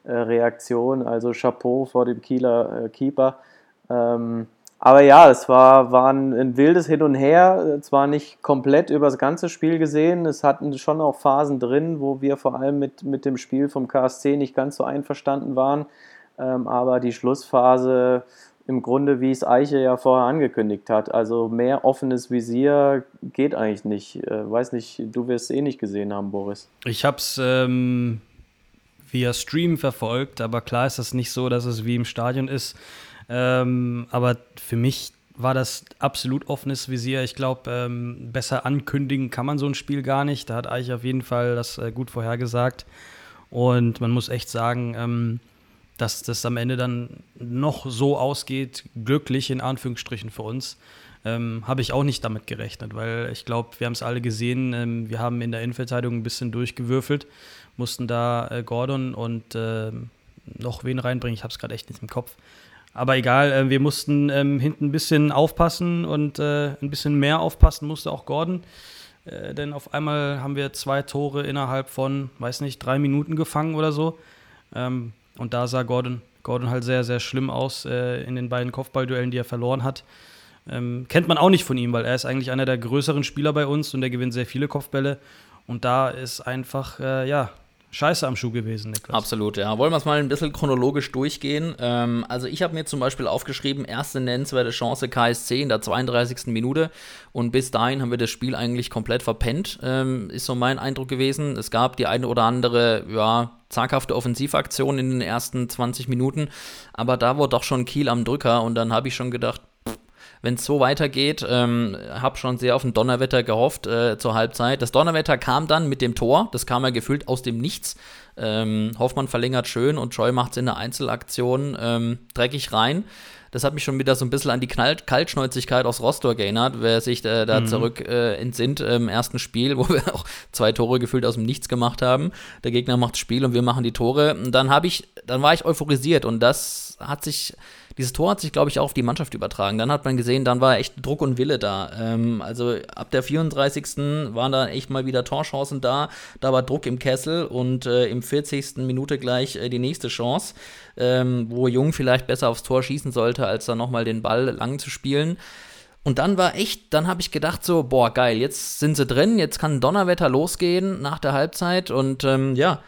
äh, Reaktion. Also Chapeau vor dem Kieler äh, Keeper. Ähm, aber ja, es war, war ein, wildes Hin und Her. Zwar nicht komplett über das ganze Spiel gesehen. Es hatten schon auch Phasen drin, wo wir vor allem mit, mit dem Spiel vom KSC nicht ganz so einverstanden waren. Ähm, aber die Schlussphase im Grunde, wie es Eiche ja vorher angekündigt hat. Also mehr offenes Visier geht eigentlich nicht. Äh, weiß nicht, du wirst es eh nicht gesehen haben, Boris. Ich habe es ähm, via Stream verfolgt, aber klar ist das nicht so, dass es wie im Stadion ist. Ähm, aber für mich war das absolut offenes Visier. Ich glaube, ähm, besser ankündigen kann man so ein Spiel gar nicht. Da hat Eich auf jeden Fall das äh, gut vorhergesagt. Und man muss echt sagen, ähm, dass das am Ende dann noch so ausgeht, glücklich in Anführungsstrichen für uns, ähm, habe ich auch nicht damit gerechnet, weil ich glaube, wir haben es alle gesehen, ähm, wir haben in der Innenverteidigung ein bisschen durchgewürfelt, mussten da äh, Gordon und äh, noch wen reinbringen, ich habe es gerade echt nicht im Kopf. Aber egal, äh, wir mussten ähm, hinten ein bisschen aufpassen und äh, ein bisschen mehr aufpassen musste auch Gordon. Äh, denn auf einmal haben wir zwei Tore innerhalb von, weiß nicht, drei Minuten gefangen oder so. Ähm, und da sah Gordon, Gordon halt sehr, sehr schlimm aus äh, in den beiden Kopfballduellen, die er verloren hat. Ähm, kennt man auch nicht von ihm, weil er ist eigentlich einer der größeren Spieler bei uns und er gewinnt sehr viele Kopfbälle. Und da ist einfach, äh, ja, Scheiße am Schuh gewesen, Niklas. Absolut, ja. Wollen wir es mal ein bisschen chronologisch durchgehen? Ähm, also ich habe mir zum Beispiel aufgeschrieben, erste nennenswerte Chance KSC in der 32. Minute und bis dahin haben wir das Spiel eigentlich komplett verpennt, ähm, ist so mein Eindruck gewesen. Es gab die eine oder andere, ja, zaghafte Offensivaktion in den ersten 20 Minuten, aber da war doch schon Kiel am Drücker und dann habe ich schon gedacht, wenn es so weitergeht. Ähm, habe schon sehr auf ein Donnerwetter gehofft äh, zur Halbzeit. Das Donnerwetter kam dann mit dem Tor. Das kam ja gefühlt aus dem Nichts. Ähm, Hoffmann verlängert schön und Troy macht es in der Einzelaktion ähm, dreckig rein. Das hat mich schon wieder so ein bisschen an die Knall Kaltschnäuzigkeit aus Rostock erinnert, wer sich äh, da mhm. zurück äh, entsinnt im ersten Spiel, wo wir auch zwei Tore gefühlt aus dem Nichts gemacht haben. Der Gegner macht das Spiel und wir machen die Tore. Und dann habe ich, dann war ich euphorisiert und das hat sich dieses Tor hat sich, glaube ich, auch auf die Mannschaft übertragen. Dann hat man gesehen, dann war echt Druck und Wille da. Ähm, also ab der 34. waren da echt mal wieder Torchancen da. Da war Druck im Kessel und äh, im 40. Minute gleich äh, die nächste Chance, ähm, wo Jung vielleicht besser aufs Tor schießen sollte, als dann nochmal den Ball lang zu spielen. Und dann war echt, dann habe ich gedacht so, boah, geil, jetzt sind sie drin, jetzt kann Donnerwetter losgehen nach der Halbzeit und ähm, ja,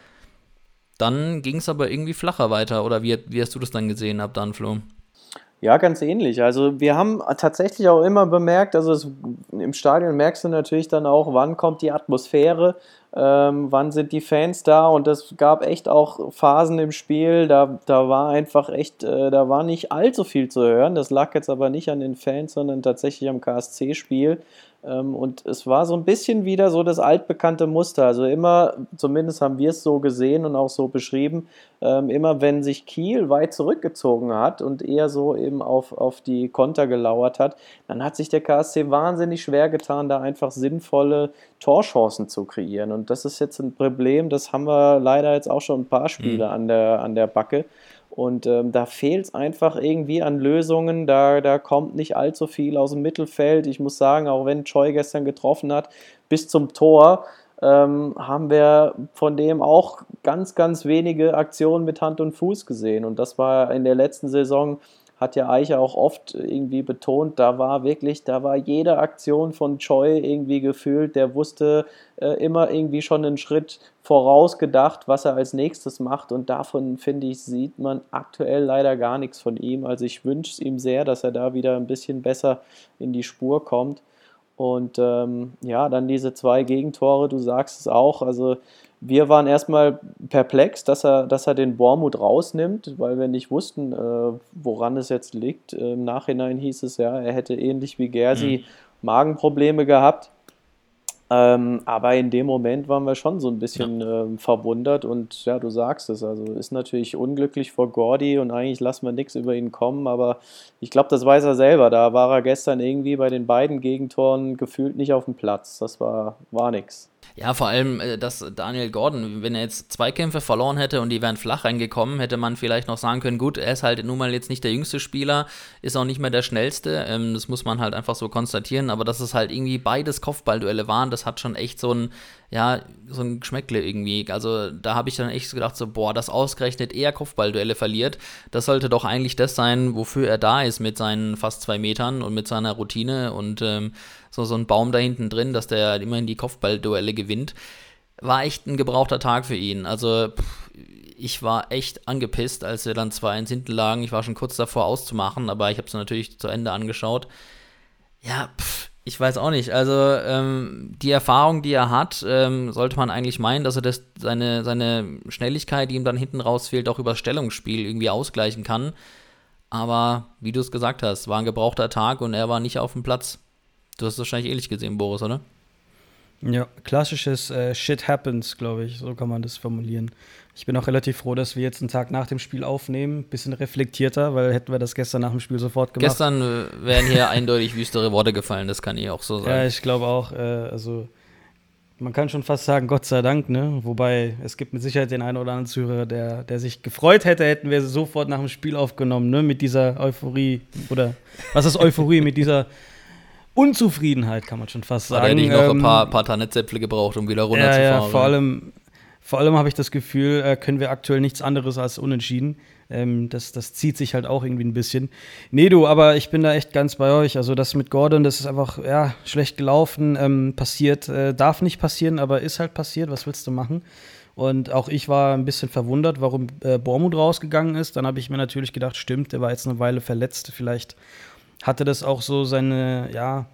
dann ging es aber irgendwie flacher weiter. Oder wie, wie hast du das dann gesehen ab dann, Flo? Ja, ganz ähnlich. Also wir haben tatsächlich auch immer bemerkt, also es, im Stadion merkst du natürlich dann auch, wann kommt die Atmosphäre, ähm, wann sind die Fans da und es gab echt auch Phasen im Spiel, da, da war einfach echt, äh, da war nicht allzu viel zu hören. Das lag jetzt aber nicht an den Fans, sondern tatsächlich am KSC-Spiel. Ähm, und es war so ein bisschen wieder so das altbekannte Muster. Also immer, zumindest haben wir es so gesehen und auch so beschrieben, ähm, immer wenn sich Kiel weit zurückgezogen hat und eher so eben auf, auf die Konter gelauert hat, dann hat sich der KSC wahnsinnig schwer getan, da einfach sinnvolle Torchancen zu kreieren. Und das ist jetzt ein Problem, das haben wir leider jetzt auch schon ein paar Spiele mhm. an, der, an der Backe. Und ähm, da fehlt es einfach irgendwie an Lösungen. Da, da kommt nicht allzu viel aus dem Mittelfeld. Ich muss sagen, auch wenn Choi gestern getroffen hat, bis zum Tor ähm, haben wir von dem auch ganz, ganz wenige Aktionen mit Hand und Fuß gesehen. Und das war in der letzten Saison hat ja Eicher auch oft irgendwie betont, da war wirklich, da war jede Aktion von Choi irgendwie gefühlt, der wusste äh, immer irgendwie schon einen Schritt vorausgedacht, was er als nächstes macht und davon, finde ich, sieht man aktuell leider gar nichts von ihm. Also ich wünsche es ihm sehr, dass er da wieder ein bisschen besser in die Spur kommt. Und ähm, ja, dann diese zwei Gegentore, du sagst es auch, also wir waren erstmal perplex, dass er, dass er den Bormut rausnimmt, weil wir nicht wussten, äh, woran es jetzt liegt. Im Nachhinein hieß es ja, er hätte ähnlich wie Gersi mhm. Magenprobleme gehabt. Ähm, aber in dem Moment waren wir schon so ein bisschen ja. ähm, verwundert und ja, du sagst es, also ist natürlich unglücklich vor Gordy und eigentlich lassen wir nichts über ihn kommen, aber ich glaube, das weiß er selber. Da war er gestern irgendwie bei den beiden Gegentoren gefühlt nicht auf dem Platz. Das war, war nix. Ja, vor allem, äh, dass Daniel Gordon, wenn er jetzt zwei Kämpfe verloren hätte und die wären flach reingekommen, hätte man vielleicht noch sagen können, gut, er ist halt nun mal jetzt nicht der jüngste Spieler, ist auch nicht mehr der schnellste, ähm, das muss man halt einfach so konstatieren, aber dass es halt irgendwie beides Kopfballduelle waren, das hat schon echt so ein, ja, so ein Geschmäckle irgendwie. Also da habe ich dann echt gedacht, so, boah, das ausgerechnet eher Kopfballduelle verliert. Das sollte doch eigentlich das sein, wofür er da ist mit seinen fast zwei Metern und mit seiner Routine und ähm, so, so ein Baum da hinten drin, dass der immerhin die Kopfballduelle gewinnt. War echt ein gebrauchter Tag für ihn. Also pff, ich war echt angepisst, als wir dann 2-1 hinten lagen. Ich war schon kurz davor auszumachen, aber ich habe es natürlich zu Ende angeschaut. Ja, pff, ich weiß auch nicht. Also ähm, die Erfahrung, die er hat, ähm, sollte man eigentlich meinen, dass er das, seine, seine Schnelligkeit, die ihm dann hinten raus fehlt, auch über Stellungsspiel irgendwie ausgleichen kann. Aber wie du es gesagt hast, war ein gebrauchter Tag und er war nicht auf dem Platz. Du hast es wahrscheinlich ähnlich gesehen, Boris, oder? Ja, klassisches äh, Shit happens, glaube ich, so kann man das formulieren. Ich bin auch relativ froh, dass wir jetzt einen Tag nach dem Spiel aufnehmen, bisschen reflektierter, weil hätten wir das gestern nach dem Spiel sofort gemacht. Gestern äh, wären hier eindeutig wüstere Worte gefallen, das kann ich auch so sagen. Ja, ich glaube auch, äh, also man kann schon fast sagen, Gott sei Dank, ne? Wobei es gibt mit Sicherheit den einen oder anderen Zuhörer, der, der sich gefreut hätte, hätten wir sofort nach dem Spiel aufgenommen, ne? Mit dieser Euphorie oder was ist Euphorie? mit dieser Unzufriedenheit, kann man schon fast sagen. Da hätte ich noch ähm, ein paar, paar Tannetzäpfle gebraucht, um wieder runterzufahren. Ja, ja, vor allem, vor allem habe ich das Gefühl, äh, können wir aktuell nichts anderes als unentschieden. Ähm, das, das zieht sich halt auch irgendwie ein bisschen. Nee, du, aber ich bin da echt ganz bei euch. Also das mit Gordon, das ist einfach ja, schlecht gelaufen, ähm, passiert, äh, darf nicht passieren, aber ist halt passiert. Was willst du machen? Und auch ich war ein bisschen verwundert, warum äh, Bormut rausgegangen ist. Dann habe ich mir natürlich gedacht, stimmt, der war jetzt eine Weile verletzt. Vielleicht hatte das auch so seine, ja,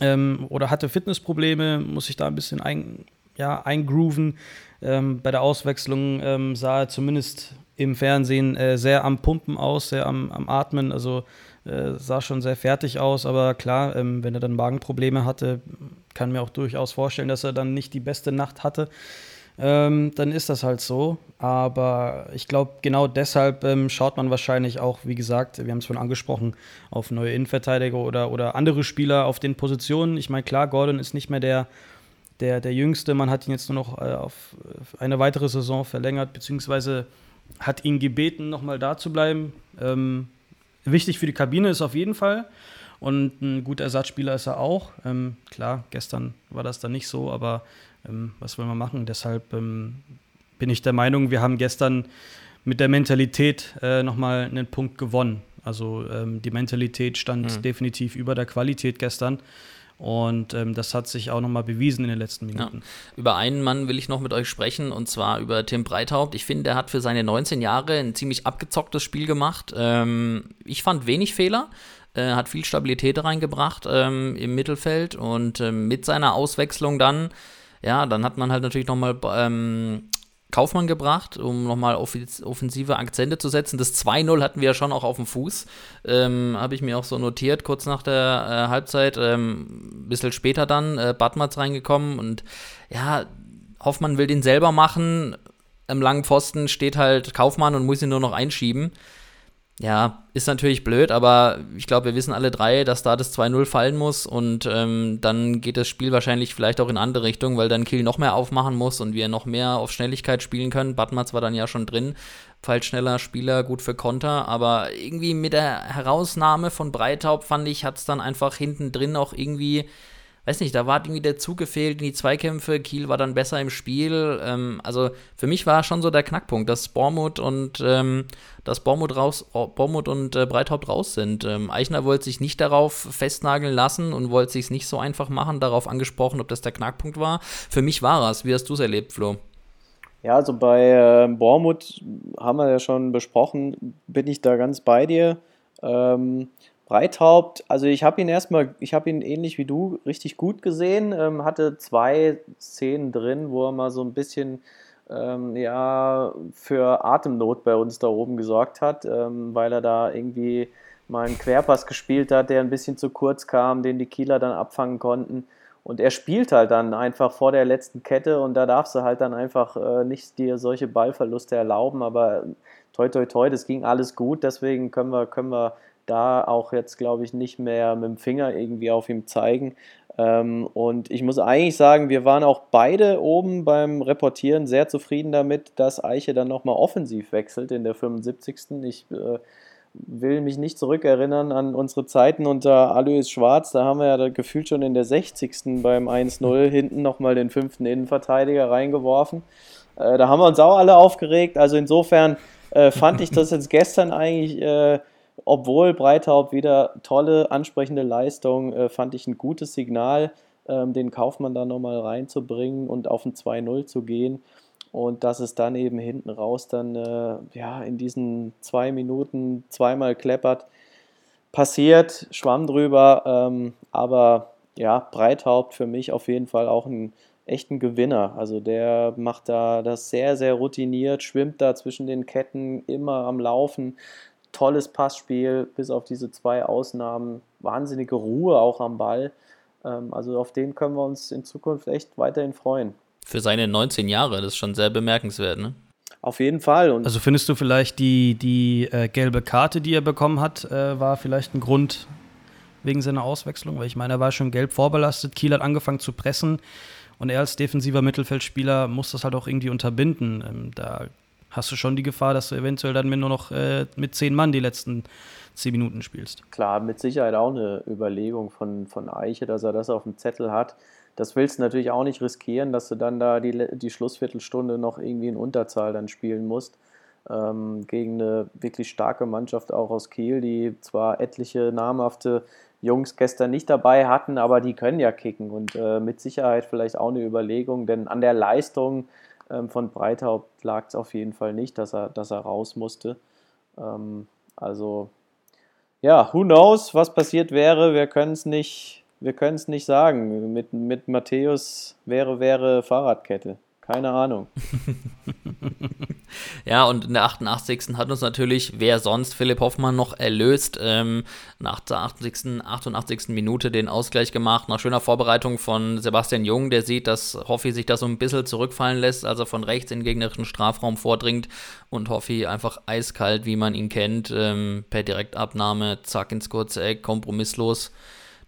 ähm, oder hatte Fitnessprobleme, muss ich da ein bisschen ein, ja, eingrooven. Ähm, bei der Auswechslung ähm, sah er zumindest im Fernsehen äh, sehr am Pumpen aus, sehr am, am Atmen, also äh, sah schon sehr fertig aus, aber klar, ähm, wenn er dann Magenprobleme hatte, kann mir auch durchaus vorstellen, dass er dann nicht die beste Nacht hatte. Ähm, dann ist das halt so. Aber ich glaube, genau deshalb ähm, schaut man wahrscheinlich auch, wie gesagt, wir haben es schon angesprochen, auf neue Innenverteidiger oder, oder andere Spieler auf den Positionen. Ich meine, klar, Gordon ist nicht mehr der, der, der Jüngste. Man hat ihn jetzt nur noch äh, auf eine weitere Saison verlängert, beziehungsweise hat ihn gebeten, nochmal da zu bleiben. Ähm, wichtig für die Kabine ist auf jeden Fall. Und ein guter Ersatzspieler ist er auch. Ähm, klar, gestern war das dann nicht so, aber ähm, was wollen wir machen? Deshalb ähm, bin ich der Meinung, wir haben gestern mit der Mentalität äh, nochmal einen Punkt gewonnen. Also ähm, die Mentalität stand mhm. definitiv über der Qualität gestern. Und ähm, das hat sich auch nochmal bewiesen in den letzten Minuten. Ja. Über einen Mann will ich noch mit euch sprechen, und zwar über Tim Breithaupt. Ich finde, er hat für seine 19 Jahre ein ziemlich abgezocktes Spiel gemacht. Ähm, ich fand wenig Fehler, äh, hat viel Stabilität reingebracht ähm, im Mittelfeld und ähm, mit seiner Auswechslung dann, ja, dann hat man halt natürlich nochmal ähm, Kaufmann gebracht, um nochmal offensive Akzente zu setzen. Das 2-0 hatten wir ja schon auch auf dem Fuß. Ähm, Habe ich mir auch so notiert, kurz nach der äh, Halbzeit. Ähm, ein bisschen später dann, äh, Badmatz reingekommen und ja, Hoffmann will den selber machen. Im langen Pfosten steht halt Kaufmann und muss ihn nur noch einschieben. Ja, ist natürlich blöd, aber ich glaube, wir wissen alle drei, dass da das 2-0 fallen muss und ähm, dann geht das Spiel wahrscheinlich vielleicht auch in andere Richtung, weil dann Kiel noch mehr aufmachen muss und wir noch mehr auf Schnelligkeit spielen können. Batmatz war dann ja schon drin, schneller Spieler, gut für Konter, aber irgendwie mit der Herausnahme von Breithaupt fand ich, hat es dann einfach hinten drin auch irgendwie weiß nicht, da war irgendwie der Zug gefehlt in die Zweikämpfe, Kiel war dann besser im Spiel. Ähm, also für mich war schon so der Knackpunkt, dass Bormut und ähm, dass Bormut raus, Bormut und äh, Breithaupt raus sind. Ähm, Eichner wollte sich nicht darauf festnageln lassen und wollte sich nicht so einfach machen, darauf angesprochen, ob das der Knackpunkt war. Für mich war es. Wie hast du es erlebt, Flo? Ja, also bei äh, Bormut haben wir ja schon besprochen, bin ich da ganz bei dir. Ähm, Breithaupt, also ich habe ihn erstmal, ich habe ihn ähnlich wie du richtig gut gesehen, ähm, hatte zwei Szenen drin, wo er mal so ein bisschen ähm, ja, für Atemnot bei uns da oben gesorgt hat, ähm, weil er da irgendwie mal einen Querpass gespielt hat, der ein bisschen zu kurz kam, den die Kieler dann abfangen konnten. Und er spielt halt dann einfach vor der letzten Kette und da darfst du halt dann einfach äh, nicht dir solche Ballverluste erlauben, aber toi toi toi, das ging alles gut, deswegen können wir, können wir da auch jetzt, glaube ich, nicht mehr mit dem Finger irgendwie auf ihm zeigen. Ähm, und ich muss eigentlich sagen, wir waren auch beide oben beim Reportieren sehr zufrieden damit, dass Eiche dann nochmal offensiv wechselt in der 75. Ich äh, will mich nicht zurückerinnern an unsere Zeiten unter Alois Schwarz. Da haben wir ja gefühlt schon in der 60. beim 1-0 hinten nochmal den fünften Innenverteidiger reingeworfen. Äh, da haben wir uns auch alle aufgeregt. Also insofern äh, fand ich das jetzt gestern eigentlich äh, obwohl Breithaupt wieder tolle, ansprechende Leistung, äh, fand ich ein gutes Signal, ähm, den Kaufmann da nochmal reinzubringen und auf ein 2-0 zu gehen. Und dass es dann eben hinten raus dann äh, ja, in diesen zwei Minuten zweimal kleppert, passiert, schwamm drüber. Ähm, aber ja, Breithaupt für mich auf jeden Fall auch ein echten Gewinner. Also der macht da das sehr, sehr routiniert, schwimmt da zwischen den Ketten, immer am Laufen, tolles Passspiel, bis auf diese zwei Ausnahmen, wahnsinnige Ruhe auch am Ball. Ähm, also auf den können wir uns in Zukunft echt weiterhin freuen. Für seine 19 Jahre, das ist schon sehr bemerkenswert, ne? Auf jeden Fall. Und also findest du vielleicht die, die äh, gelbe Karte, die er bekommen hat, äh, war vielleicht ein Grund wegen seiner Auswechslung? Weil ich meine, er war schon gelb vorbelastet, Kiel hat angefangen zu pressen und er als defensiver Mittelfeldspieler muss das halt auch irgendwie unterbinden. Ähm, da hast du schon die Gefahr, dass du eventuell dann nur noch äh, mit zehn Mann die letzten zehn Minuten spielst. Klar, mit Sicherheit auch eine Überlegung von, von Eiche, dass er das auf dem Zettel hat. Das willst du natürlich auch nicht riskieren, dass du dann da die, die Schlussviertelstunde noch irgendwie in Unterzahl dann spielen musst. Ähm, gegen eine wirklich starke Mannschaft auch aus Kiel, die zwar etliche namhafte Jungs gestern nicht dabei hatten, aber die können ja kicken und äh, mit Sicherheit vielleicht auch eine Überlegung, denn an der Leistung ähm, von Breithaupt lag es auf jeden Fall nicht, dass er, dass er raus musste. Ähm, also, ja, who knows, was passiert wäre. Wir können es nicht, nicht sagen. Mit, mit Matthäus wäre, wäre Fahrradkette. Keine Ahnung. ja, und in der 88. hat uns natürlich, wer sonst, Philipp Hoffmann noch erlöst. Ähm, nach der 88. 88. Minute den Ausgleich gemacht. Nach schöner Vorbereitung von Sebastian Jung, der sieht, dass Hoffi sich da so ein bisschen zurückfallen lässt, als er von rechts in den gegnerischen Strafraum vordringt. Und Hoffi einfach eiskalt, wie man ihn kennt, ähm, per Direktabnahme, zack ins kurze Eck, kompromisslos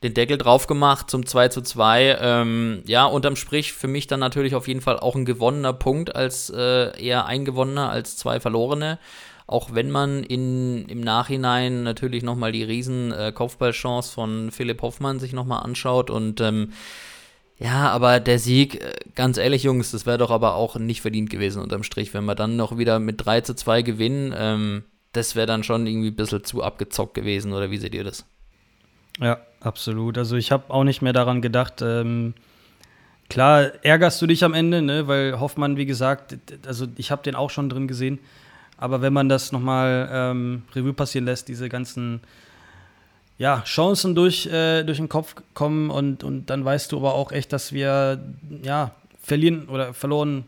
den Deckel drauf gemacht zum 2 zu 2. Ähm, ja, unterm Strich für mich dann natürlich auf jeden Fall auch ein gewonnener Punkt als äh, eher ein gewonnener als zwei verlorene. Auch wenn man in, im Nachhinein natürlich nochmal die riesen äh, Kopfballchance von Philipp Hoffmann sich nochmal anschaut und ähm, ja, aber der Sieg, äh, ganz ehrlich, Jungs, das wäre doch aber auch nicht verdient gewesen unterm Strich, wenn wir dann noch wieder mit 3 zu 2 gewinnen. Ähm, das wäre dann schon irgendwie ein bisschen zu abgezockt gewesen, oder wie seht ihr das? Ja, absolut. Also ich habe auch nicht mehr daran gedacht. Ähm, klar ärgerst du dich am Ende, ne? weil Hoffmann, wie gesagt, also ich habe den auch schon drin gesehen. Aber wenn man das nochmal ähm, Revue passieren lässt, diese ganzen ja, Chancen durch, äh, durch den Kopf kommen und, und dann weißt du aber auch echt, dass wir ja, verlieren oder verloren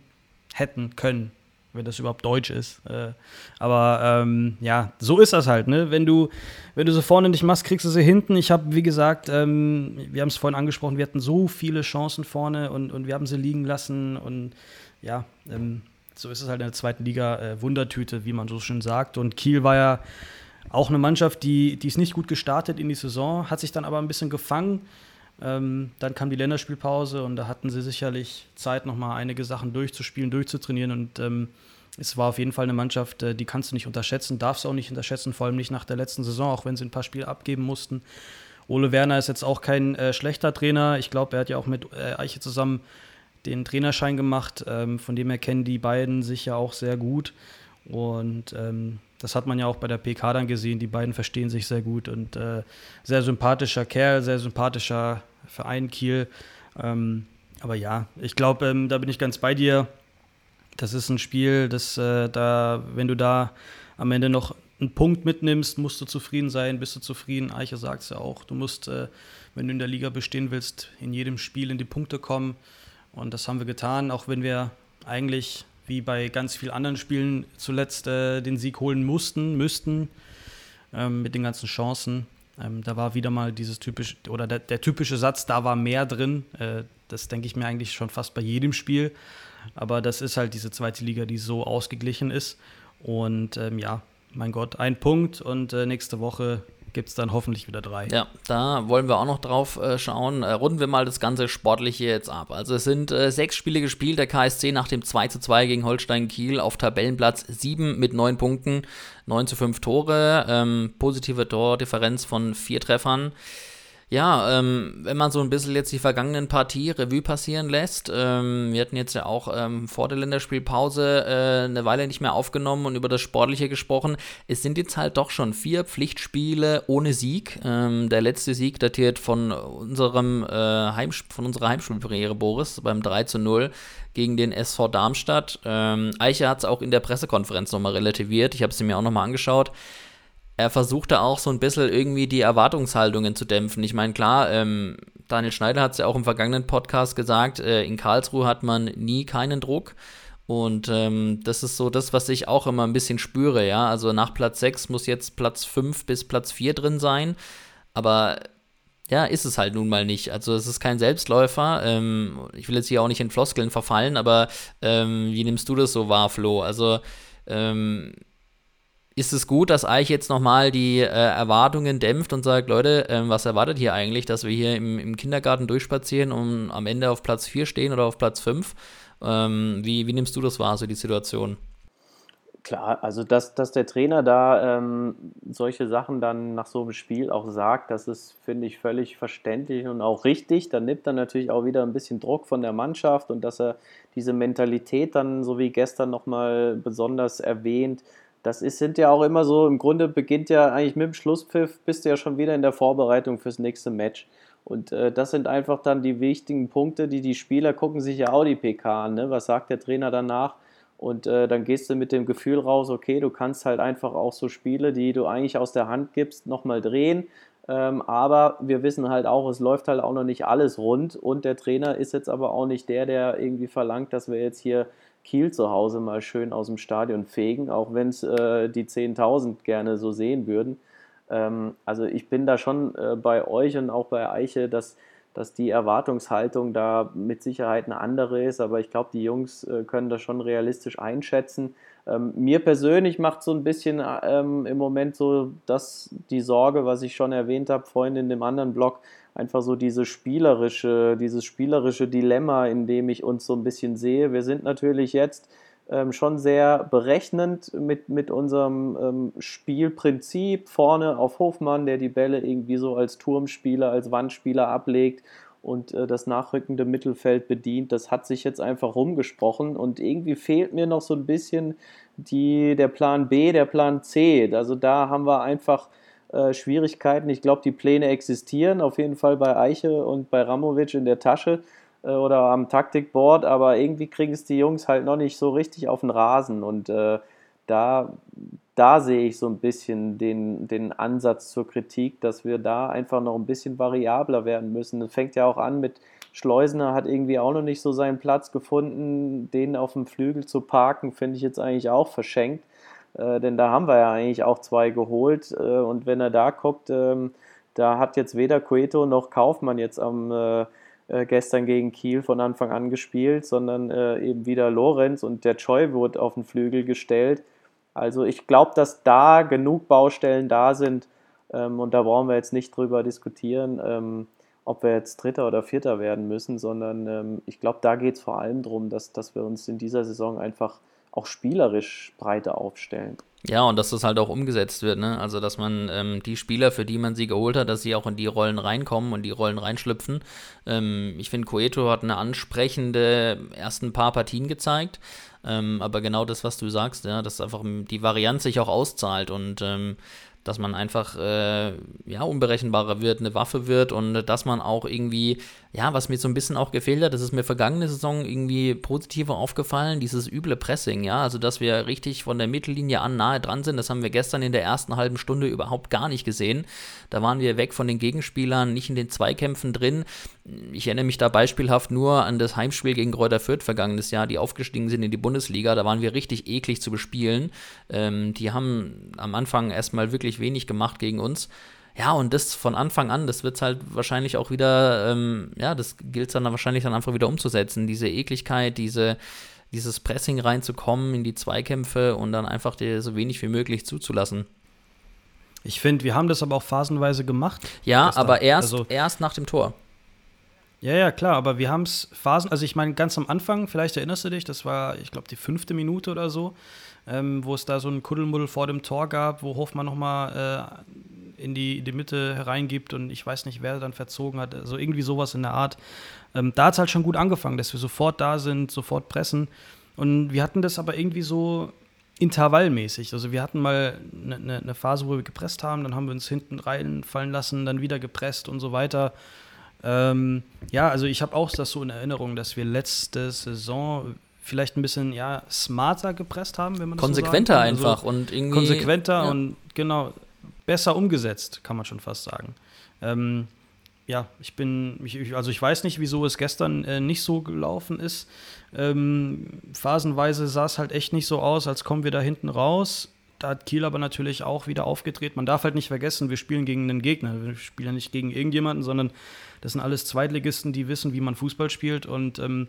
hätten können wenn das überhaupt Deutsch ist. Äh, aber ähm, ja, so ist das halt, ne? Wenn du, wenn du sie vorne nicht machst, kriegst du sie hinten. Ich habe, wie gesagt, ähm, wir haben es vorhin angesprochen, wir hatten so viele Chancen vorne und, und wir haben sie liegen lassen. Und ja, ähm, so ist es halt in der zweiten Liga äh, Wundertüte, wie man so schön sagt. Und Kiel war ja auch eine Mannschaft, die, die ist nicht gut gestartet in die Saison, hat sich dann aber ein bisschen gefangen. Ähm, dann kam die Länderspielpause und da hatten sie sicherlich Zeit, nochmal einige Sachen durchzuspielen, durchzutrainieren. Und ähm, es war auf jeden Fall eine Mannschaft, äh, die kannst du nicht unterschätzen, darfst du auch nicht unterschätzen, vor allem nicht nach der letzten Saison, auch wenn sie ein paar Spiele abgeben mussten. Ole Werner ist jetzt auch kein äh, schlechter Trainer. Ich glaube, er hat ja auch mit äh, Eiche zusammen den Trainerschein gemacht. Ähm, von dem her kennen die beiden sich ja auch sehr gut. Und ähm, das hat man ja auch bei der PK dann gesehen. Die beiden verstehen sich sehr gut und äh, sehr sympathischer Kerl, sehr sympathischer Verein Kiel. Ähm, aber ja, ich glaube, ähm, da bin ich ganz bei dir. Das ist ein Spiel, das äh, da, wenn du da am Ende noch einen Punkt mitnimmst, musst du zufrieden sein, bist du zufrieden. Eiche sagt es ja auch. Du musst, äh, wenn du in der Liga bestehen willst, in jedem Spiel in die Punkte kommen. Und das haben wir getan, auch wenn wir eigentlich wie bei ganz vielen anderen Spielen zuletzt äh, den Sieg holen mussten, müssten, ähm, mit den ganzen Chancen. Ähm, da war wieder mal dieses typische, oder der, der, typische Satz, da war mehr drin. Äh, das denke ich mir eigentlich schon fast bei jedem Spiel. Aber das ist halt diese zweite Liga, die so ausgeglichen ist. Und ähm, ja, mein Gott, ein Punkt und äh, nächste Woche gibt es dann hoffentlich wieder drei. Ja, da wollen wir auch noch drauf äh, schauen. Äh, runden wir mal das ganze Sportliche jetzt ab. Also es sind äh, sechs Spiele gespielt, der KSC nach dem 2 zu 2 gegen Holstein Kiel auf Tabellenplatz 7 mit 9 Punkten, 9 zu 5 Tore, ähm, positive Tordifferenz von vier Treffern. Ja, ähm, wenn man so ein bisschen jetzt die vergangenen Partie Revue passieren lässt, ähm, wir hatten jetzt ja auch ähm, vor der Länderspielpause äh, eine Weile nicht mehr aufgenommen und über das Sportliche gesprochen. Es sind jetzt halt doch schon vier Pflichtspiele ohne Sieg. Ähm, der letzte Sieg datiert von unserem äh, Heim, von unserer Heimspielpremiere Boris beim 3 zu 0 gegen den SV Darmstadt. Ähm, Eiche hat es auch in der Pressekonferenz nochmal relativiert. Ich habe es mir auch nochmal angeschaut er versuchte auch so ein bisschen irgendwie die Erwartungshaltungen zu dämpfen. Ich meine, klar, ähm, Daniel Schneider hat es ja auch im vergangenen Podcast gesagt, äh, in Karlsruhe hat man nie keinen Druck. Und ähm, das ist so das, was ich auch immer ein bisschen spüre, ja. Also nach Platz 6 muss jetzt Platz 5 bis Platz 4 drin sein. Aber ja, ist es halt nun mal nicht. Also es ist kein Selbstläufer. Ähm, ich will jetzt hier auch nicht in Floskeln verfallen, aber ähm, wie nimmst du das so wahr, Flo? Also ähm, ist es gut, dass Eich jetzt nochmal die äh, Erwartungen dämpft und sagt, Leute, äh, was erwartet hier eigentlich, dass wir hier im, im, Kindergarten durchspazieren und am Ende auf Platz 4 stehen oder auf Platz 5? Ähm, wie, wie nimmst du das wahr, so die Situation? Klar, also dass, dass der Trainer da ähm, solche Sachen dann nach so einem Spiel auch sagt, das ist, finde ich, völlig verständlich und auch richtig. Dann nimmt er natürlich auch wieder ein bisschen Druck von der Mannschaft und dass er diese Mentalität dann, so wie gestern nochmal besonders erwähnt, das ist, sind ja auch immer so, im Grunde beginnt ja eigentlich mit dem Schlusspfiff, bist du ja schon wieder in der Vorbereitung fürs nächste Match. Und äh, das sind einfach dann die wichtigen Punkte, die die Spieler gucken sich ja auch die PK an. Ne? Was sagt der Trainer danach? Und äh, dann gehst du mit dem Gefühl raus, okay, du kannst halt einfach auch so Spiele, die du eigentlich aus der Hand gibst, nochmal drehen. Ähm, aber wir wissen halt auch, es läuft halt auch noch nicht alles rund. Und der Trainer ist jetzt aber auch nicht der, der irgendwie verlangt, dass wir jetzt hier Kiel zu Hause mal schön aus dem Stadion fegen, auch wenn es äh, die 10.000 gerne so sehen würden. Ähm, also ich bin da schon äh, bei euch und auch bei Eiche, dass, dass die Erwartungshaltung da mit Sicherheit eine andere ist, aber ich glaube, die Jungs äh, können das schon realistisch einschätzen. Ähm, mir persönlich macht so ein bisschen ähm, im Moment so dass die Sorge, was ich schon erwähnt habe, vorhin in dem anderen Blog, einfach so diese spielerische, dieses spielerische Dilemma, in dem ich uns so ein bisschen sehe. Wir sind natürlich jetzt ähm, schon sehr berechnend mit, mit unserem ähm, Spielprinzip. Vorne auf Hofmann, der die Bälle irgendwie so als Turmspieler, als Wandspieler ablegt und äh, das nachrückende Mittelfeld bedient. Das hat sich jetzt einfach rumgesprochen und irgendwie fehlt mir noch so ein bisschen die, der Plan B, der Plan C. Also da haben wir einfach äh, Schwierigkeiten. Ich glaube, die Pläne existieren, auf jeden Fall bei Eiche und bei Ramovic in der Tasche äh, oder am Taktikboard, aber irgendwie kriegen es die Jungs halt noch nicht so richtig auf den Rasen und äh, da, da sehe ich so ein bisschen den, den Ansatz zur Kritik, dass wir da einfach noch ein bisschen variabler werden müssen. Das fängt ja auch an mit Schleusener hat irgendwie auch noch nicht so seinen Platz gefunden. Den auf dem Flügel zu parken, finde ich jetzt eigentlich auch verschenkt. Äh, denn da haben wir ja eigentlich auch zwei geholt. Äh, und wenn er da guckt, ähm, da hat jetzt weder Cueto noch Kaufmann jetzt am äh, äh, gestern gegen Kiel von Anfang an gespielt, sondern äh, eben wieder Lorenz und der Choi wurde auf den Flügel gestellt. Also ich glaube, dass da genug Baustellen da sind ähm, und da brauchen wir jetzt nicht drüber diskutieren, ähm, ob wir jetzt Dritter oder Vierter werden müssen, sondern ähm, ich glaube, da geht es vor allem darum, dass, dass wir uns in dieser Saison einfach auch spielerisch breiter aufstellen. Ja, und dass das halt auch umgesetzt wird, ne? Also, dass man ähm, die Spieler, für die man sie geholt hat, dass sie auch in die Rollen reinkommen und die Rollen reinschlüpfen. Ähm, ich finde, Coeto hat eine ansprechende ersten paar Partien gezeigt. Ähm, aber genau das, was du sagst, ja, dass einfach die Varianz sich auch auszahlt und ähm, dass man einfach äh, ja, unberechenbarer wird, eine Waffe wird und dass man auch irgendwie, ja, was mir so ein bisschen auch gefehlt hat, das ist mir vergangene Saison irgendwie positiver aufgefallen, dieses üble Pressing, ja, also dass wir richtig von der Mittellinie an nahe dran sind, das haben wir gestern in der ersten halben Stunde überhaupt gar nicht gesehen. Da waren wir weg von den Gegenspielern, nicht in den Zweikämpfen drin. Ich erinnere mich da beispielhaft nur an das Heimspiel gegen Kräuter Fürth vergangenes Jahr, die aufgestiegen sind in die Bundesliga, da waren wir richtig eklig zu bespielen. Ähm, die haben am Anfang erstmal wirklich wenig gemacht gegen uns. Ja, und das von Anfang an, das wird es halt wahrscheinlich auch wieder, ähm, ja, das gilt dann wahrscheinlich dann einfach wieder umzusetzen. Diese Ekligkeit, diese, dieses Pressing reinzukommen in die Zweikämpfe und dann einfach dir so wenig wie möglich zuzulassen. Ich finde, wir haben das aber auch phasenweise gemacht. Ja, gestern. aber erst, also, erst nach dem Tor. Ja, ja, klar, aber wir haben es Phasen, also ich meine, ganz am Anfang, vielleicht erinnerst du dich, das war, ich glaube, die fünfte Minute oder so, ähm, wo es da so ein Kuddelmuddel vor dem Tor gab, wo Hofmann nochmal äh, in, die, in die Mitte hereingibt und ich weiß nicht, wer dann verzogen hat, also irgendwie sowas in der Art. Ähm, da hat es halt schon gut angefangen, dass wir sofort da sind, sofort pressen. Und wir hatten das aber irgendwie so intervallmäßig. Also wir hatten mal eine ne, ne Phase, wo wir gepresst haben, dann haben wir uns hinten reinfallen lassen, dann wieder gepresst und so weiter. Ähm, ja, also ich habe auch das so in Erinnerung, dass wir letzte Saison vielleicht ein bisschen ja, smarter gepresst haben, wenn man das Konsequenter so also einfach und irgendwie. Konsequenter ja. und genau, besser umgesetzt, kann man schon fast sagen. Ähm, ja, ich bin, ich, also ich weiß nicht, wieso es gestern äh, nicht so gelaufen ist. Ähm, phasenweise sah es halt echt nicht so aus, als kommen wir da hinten raus. Da hat Kiel aber natürlich auch wieder aufgedreht. Man darf halt nicht vergessen, wir spielen gegen einen Gegner. Wir spielen ja nicht gegen irgendjemanden, sondern das sind alles Zweitligisten, die wissen, wie man Fußball spielt und, ähm,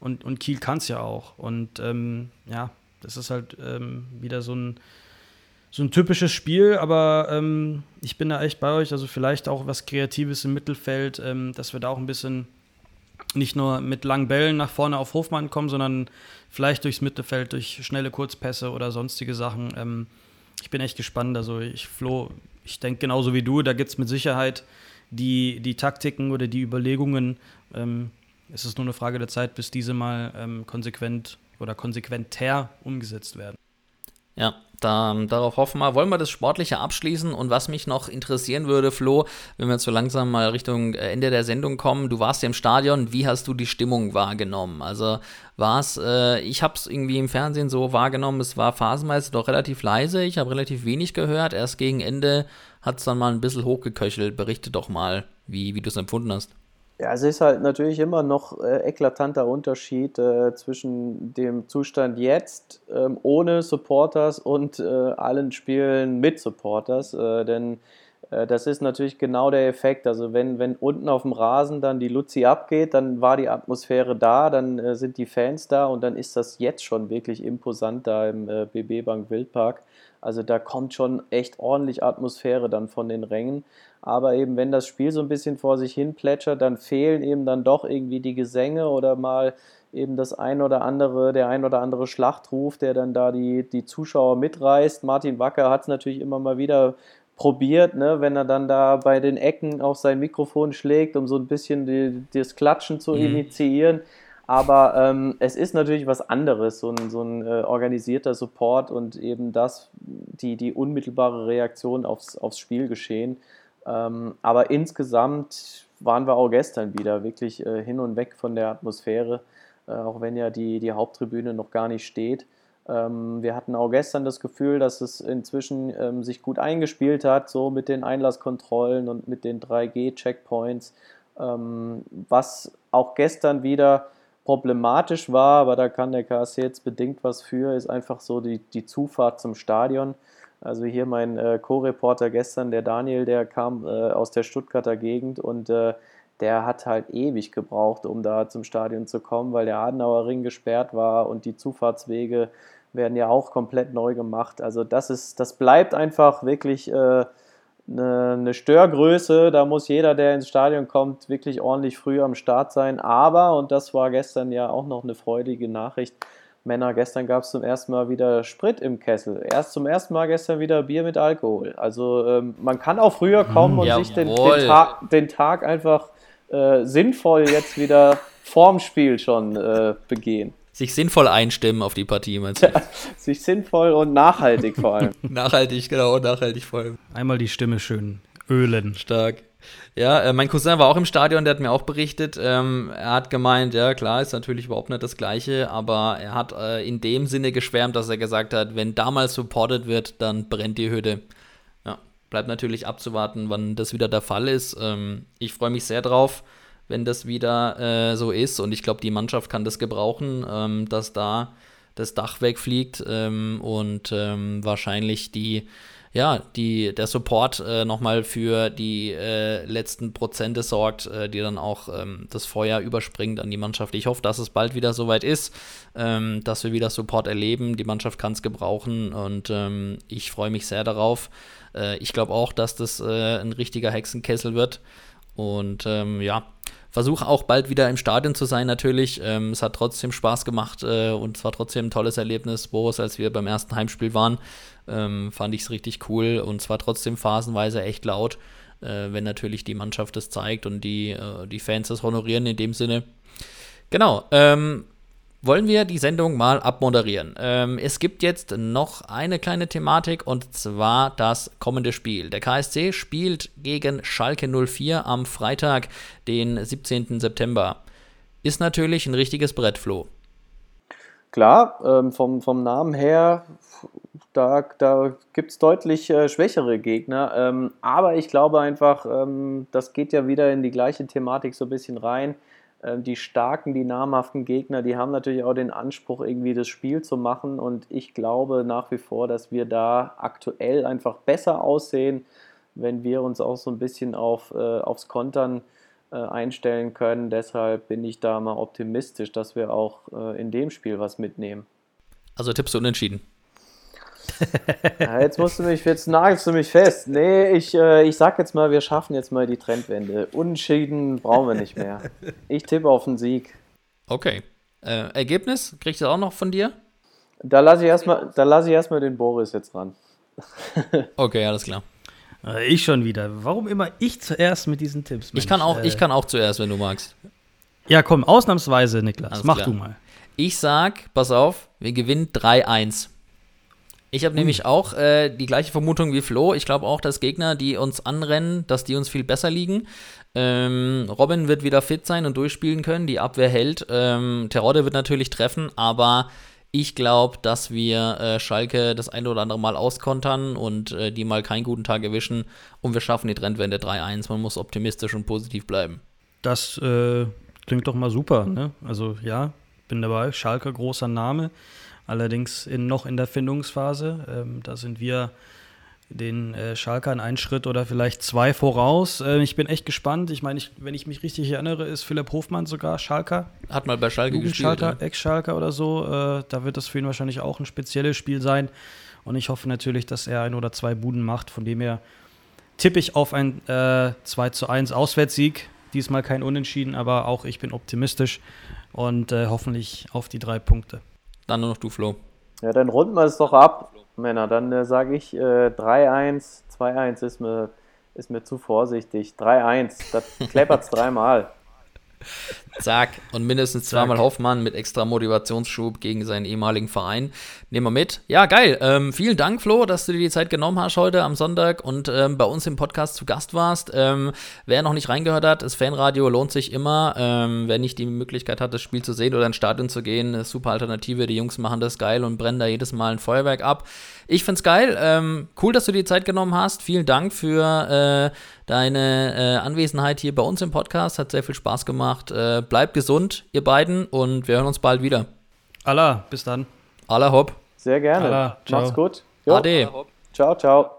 und, und Kiel kann es ja auch. Und ähm, ja, das ist halt ähm, wieder so ein, so ein typisches Spiel, aber ähm, ich bin da echt bei euch. Also vielleicht auch was Kreatives im Mittelfeld, ähm, dass wir da auch ein bisschen nicht nur mit langen Bällen nach vorne auf Hofmann kommen, sondern vielleicht durchs Mittelfeld, durch schnelle Kurzpässe oder sonstige Sachen. Ähm, ich bin echt gespannt. Also ich, Flo, ich denke genauso wie du, da gibt es mit Sicherheit die, die Taktiken oder die Überlegungen. Ähm, es ist nur eine Frage der Zeit, bis diese mal ähm, konsequent oder konsequenter umgesetzt werden. Ja, da, darauf hoffen wir. Wollen wir das Sportliche abschließen? Und was mich noch interessieren würde, Flo, wenn wir jetzt so langsam mal Richtung äh, Ende der Sendung kommen, du warst ja im Stadion, wie hast du die Stimmung wahrgenommen? Also war es, äh, ich habe es irgendwie im Fernsehen so wahrgenommen, es war phasenweise doch relativ leise, ich habe relativ wenig gehört, erst gegen Ende hat es dann mal ein bisschen hochgeköchelt. Berichte doch mal, wie, wie du es empfunden hast. Ja, es ist halt natürlich immer noch äh, eklatanter Unterschied äh, zwischen dem Zustand jetzt ähm, ohne Supporters und äh, allen Spielen mit Supporters, äh, denn äh, das ist natürlich genau der Effekt. Also wenn, wenn unten auf dem Rasen dann die Luzi abgeht, dann war die Atmosphäre da, dann äh, sind die Fans da und dann ist das jetzt schon wirklich imposant da im BB Bank Wildpark. Also da kommt schon echt ordentlich Atmosphäre dann von den Rängen. Aber eben, wenn das Spiel so ein bisschen vor sich hin plätschert, dann fehlen eben dann doch irgendwie die Gesänge oder mal eben das ein oder andere, der ein oder andere Schlachtruf, der dann da die, die Zuschauer mitreißt. Martin Wacker hat es natürlich immer mal wieder probiert, ne, wenn er dann da bei den Ecken auf sein Mikrofon schlägt, um so ein bisschen die, das Klatschen zu mhm. initiieren. Aber ähm, es ist natürlich was anderes, so ein, so ein äh, organisierter Support und eben das, die, die unmittelbare Reaktion aufs, aufs Spielgeschehen. Ähm, aber insgesamt waren wir auch gestern wieder wirklich äh, hin und weg von der Atmosphäre, äh, auch wenn ja die, die Haupttribüne noch gar nicht steht. Ähm, wir hatten auch gestern das Gefühl, dass es inzwischen ähm, sich gut eingespielt hat, so mit den Einlasskontrollen und mit den 3G-Checkpoints, ähm, was auch gestern wieder problematisch war, aber da kann der KSC jetzt bedingt was für, ist einfach so die, die Zufahrt zum Stadion. Also hier mein äh, Co-Reporter gestern, der Daniel, der kam äh, aus der Stuttgarter Gegend und äh, der hat halt ewig gebraucht, um da zum Stadion zu kommen, weil der Adenauer Ring gesperrt war und die Zufahrtswege werden ja auch komplett neu gemacht. Also das ist, das bleibt einfach wirklich eine, äh, eine Störgröße. Da muss jeder, der ins Stadion kommt, wirklich ordentlich früh am Start sein. Aber, und das war gestern ja auch noch eine freudige Nachricht, Männer, gestern gab es zum ersten Mal wieder Sprit im Kessel. Erst zum ersten Mal gestern wieder Bier mit Alkohol. Also ähm, man kann auch früher kommen und Jawohl. sich den, den, Tag, den Tag einfach äh, sinnvoll jetzt wieder vorm Spiel schon äh, begehen. Sich sinnvoll einstimmen auf die Partie, meinst du? Sich sinnvoll und nachhaltig vor allem. nachhaltig, genau, nachhaltig vor allem. Einmal die Stimme schön ölen. Stark. Ja, äh, mein Cousin war auch im Stadion, der hat mir auch berichtet. Ähm, er hat gemeint, ja klar, ist natürlich überhaupt nicht das Gleiche, aber er hat äh, in dem Sinne geschwärmt, dass er gesagt hat, wenn damals supported wird, dann brennt die Hütte. Ja, bleibt natürlich abzuwarten, wann das wieder der Fall ist. Ähm, ich freue mich sehr drauf, wenn das wieder äh, so ist und ich glaube, die Mannschaft kann das gebrauchen, ähm, dass da das Dach wegfliegt ähm, und ähm, wahrscheinlich die ja, die, der Support äh, nochmal für die äh, letzten Prozente sorgt, äh, die dann auch ähm, das Feuer überspringt an die Mannschaft. Ich hoffe, dass es bald wieder soweit ist, ähm, dass wir wieder Support erleben. Die Mannschaft kann es gebrauchen und ähm, ich freue mich sehr darauf. Äh, ich glaube auch, dass das äh, ein richtiger Hexenkessel wird. Und ähm, ja, versuche auch bald wieder im Stadion zu sein natürlich. Ähm, es hat trotzdem Spaß gemacht äh, und es war trotzdem ein tolles Erlebnis, Boris, als wir beim ersten Heimspiel waren. Ähm, fand ich es richtig cool und zwar trotzdem phasenweise echt laut, äh, wenn natürlich die Mannschaft das zeigt und die, äh, die Fans das honorieren in dem Sinne. Genau, ähm, wollen wir die Sendung mal abmoderieren. Ähm, es gibt jetzt noch eine kleine Thematik und zwar das kommende Spiel. Der KSC spielt gegen Schalke 04 am Freitag, den 17. September. Ist natürlich ein richtiges Brett, Flo. Klar, ähm, vom, vom Namen her, da, da gibt es deutlich äh, schwächere Gegner. Ähm, aber ich glaube einfach, ähm, das geht ja wieder in die gleiche Thematik so ein bisschen rein. Ähm, die starken, die namhaften Gegner, die haben natürlich auch den Anspruch, irgendwie das Spiel zu machen. Und ich glaube nach wie vor, dass wir da aktuell einfach besser aussehen, wenn wir uns auch so ein bisschen auf, äh, aufs Kontern äh, einstellen können. Deshalb bin ich da mal optimistisch, dass wir auch äh, in dem Spiel was mitnehmen. Also tippst du unentschieden. Ja, jetzt musst du mich, jetzt nagelst du mich fest. Nee, ich, äh, ich sag jetzt mal, wir schaffen jetzt mal die Trendwende. Unentschieden brauchen wir nicht mehr. Ich tippe auf den Sieg. Okay. Äh, Ergebnis? Kriegst du auch noch von dir? Da lasse ich erstmal lass erst den Boris jetzt ran. okay, alles klar. Äh, Ich schon wieder. Warum immer ich zuerst mit diesen Tipps? Ich kann, auch, Mensch, ich äh, kann auch zuerst, wenn du magst. Ja, komm, ausnahmsweise, Niklas. Alles Mach klar. du mal. Ich sag, pass auf, wir gewinnen 3-1. Ich habe nämlich auch äh, die gleiche Vermutung wie Flo. Ich glaube auch, dass Gegner, die uns anrennen, dass die uns viel besser liegen. Ähm, Robin wird wieder fit sein und durchspielen können. Die Abwehr hält. Ähm, Terodde wird natürlich treffen, aber ich glaube, dass wir äh, Schalke das eine oder andere Mal auskontern und äh, die mal keinen guten Tag erwischen und wir schaffen die Trendwende 3-1. Man muss optimistisch und positiv bleiben. Das äh, klingt doch mal super. Ne? Also ja, bin dabei. Schalke, großer Name. Allerdings in, noch in der Findungsphase. Ähm, da sind wir den äh, Schalkern einen Schritt oder vielleicht zwei voraus. Äh, ich bin echt gespannt. Ich meine, wenn ich mich richtig erinnere, ist Philipp Hofmann sogar Schalker. Hat mal bei Schalke gespielt. Ja. Ex-Schalker oder so. Äh, da wird das für ihn wahrscheinlich auch ein spezielles Spiel sein. Und ich hoffe natürlich, dass er ein oder zwei Buden macht. Von dem her tippe ich auf ein äh, 2 zu 1 Auswärtssieg. Diesmal kein Unentschieden, aber auch ich bin optimistisch und äh, hoffentlich auf die drei Punkte. Dann nur noch du, Flo. Ja, dann runden wir es doch ab, Männer. Dann äh, sage ich äh, 3-1, 2-1 ist mir, ist mir zu vorsichtig. 3-1, das kleppert's dreimal. Zack. Und mindestens zweimal Hoffmann mit extra Motivationsschub gegen seinen ehemaligen Verein. Nehmen wir mit. Ja, geil. Ähm, vielen Dank, Flo, dass du dir die Zeit genommen hast heute am Sonntag und ähm, bei uns im Podcast zu Gast warst. Ähm, wer noch nicht reingehört hat, das Fanradio lohnt sich immer. Ähm, wer nicht die Möglichkeit hat, das Spiel zu sehen oder ins Stadion zu gehen, eine super Alternative. Die Jungs machen das geil und brennen da jedes Mal ein Feuerwerk ab. Ich find's geil. Ähm, cool, dass du dir die Zeit genommen hast. Vielen Dank für äh, deine äh, Anwesenheit hier bei uns im Podcast. Hat sehr viel Spaß gemacht. Äh, bleibt gesund, ihr beiden, und wir hören uns bald wieder. Allah, bis dann. Aller hopp. Sehr gerne. Allah, ciao. Macht's gut. Jo. Ade. Ciao, ciao.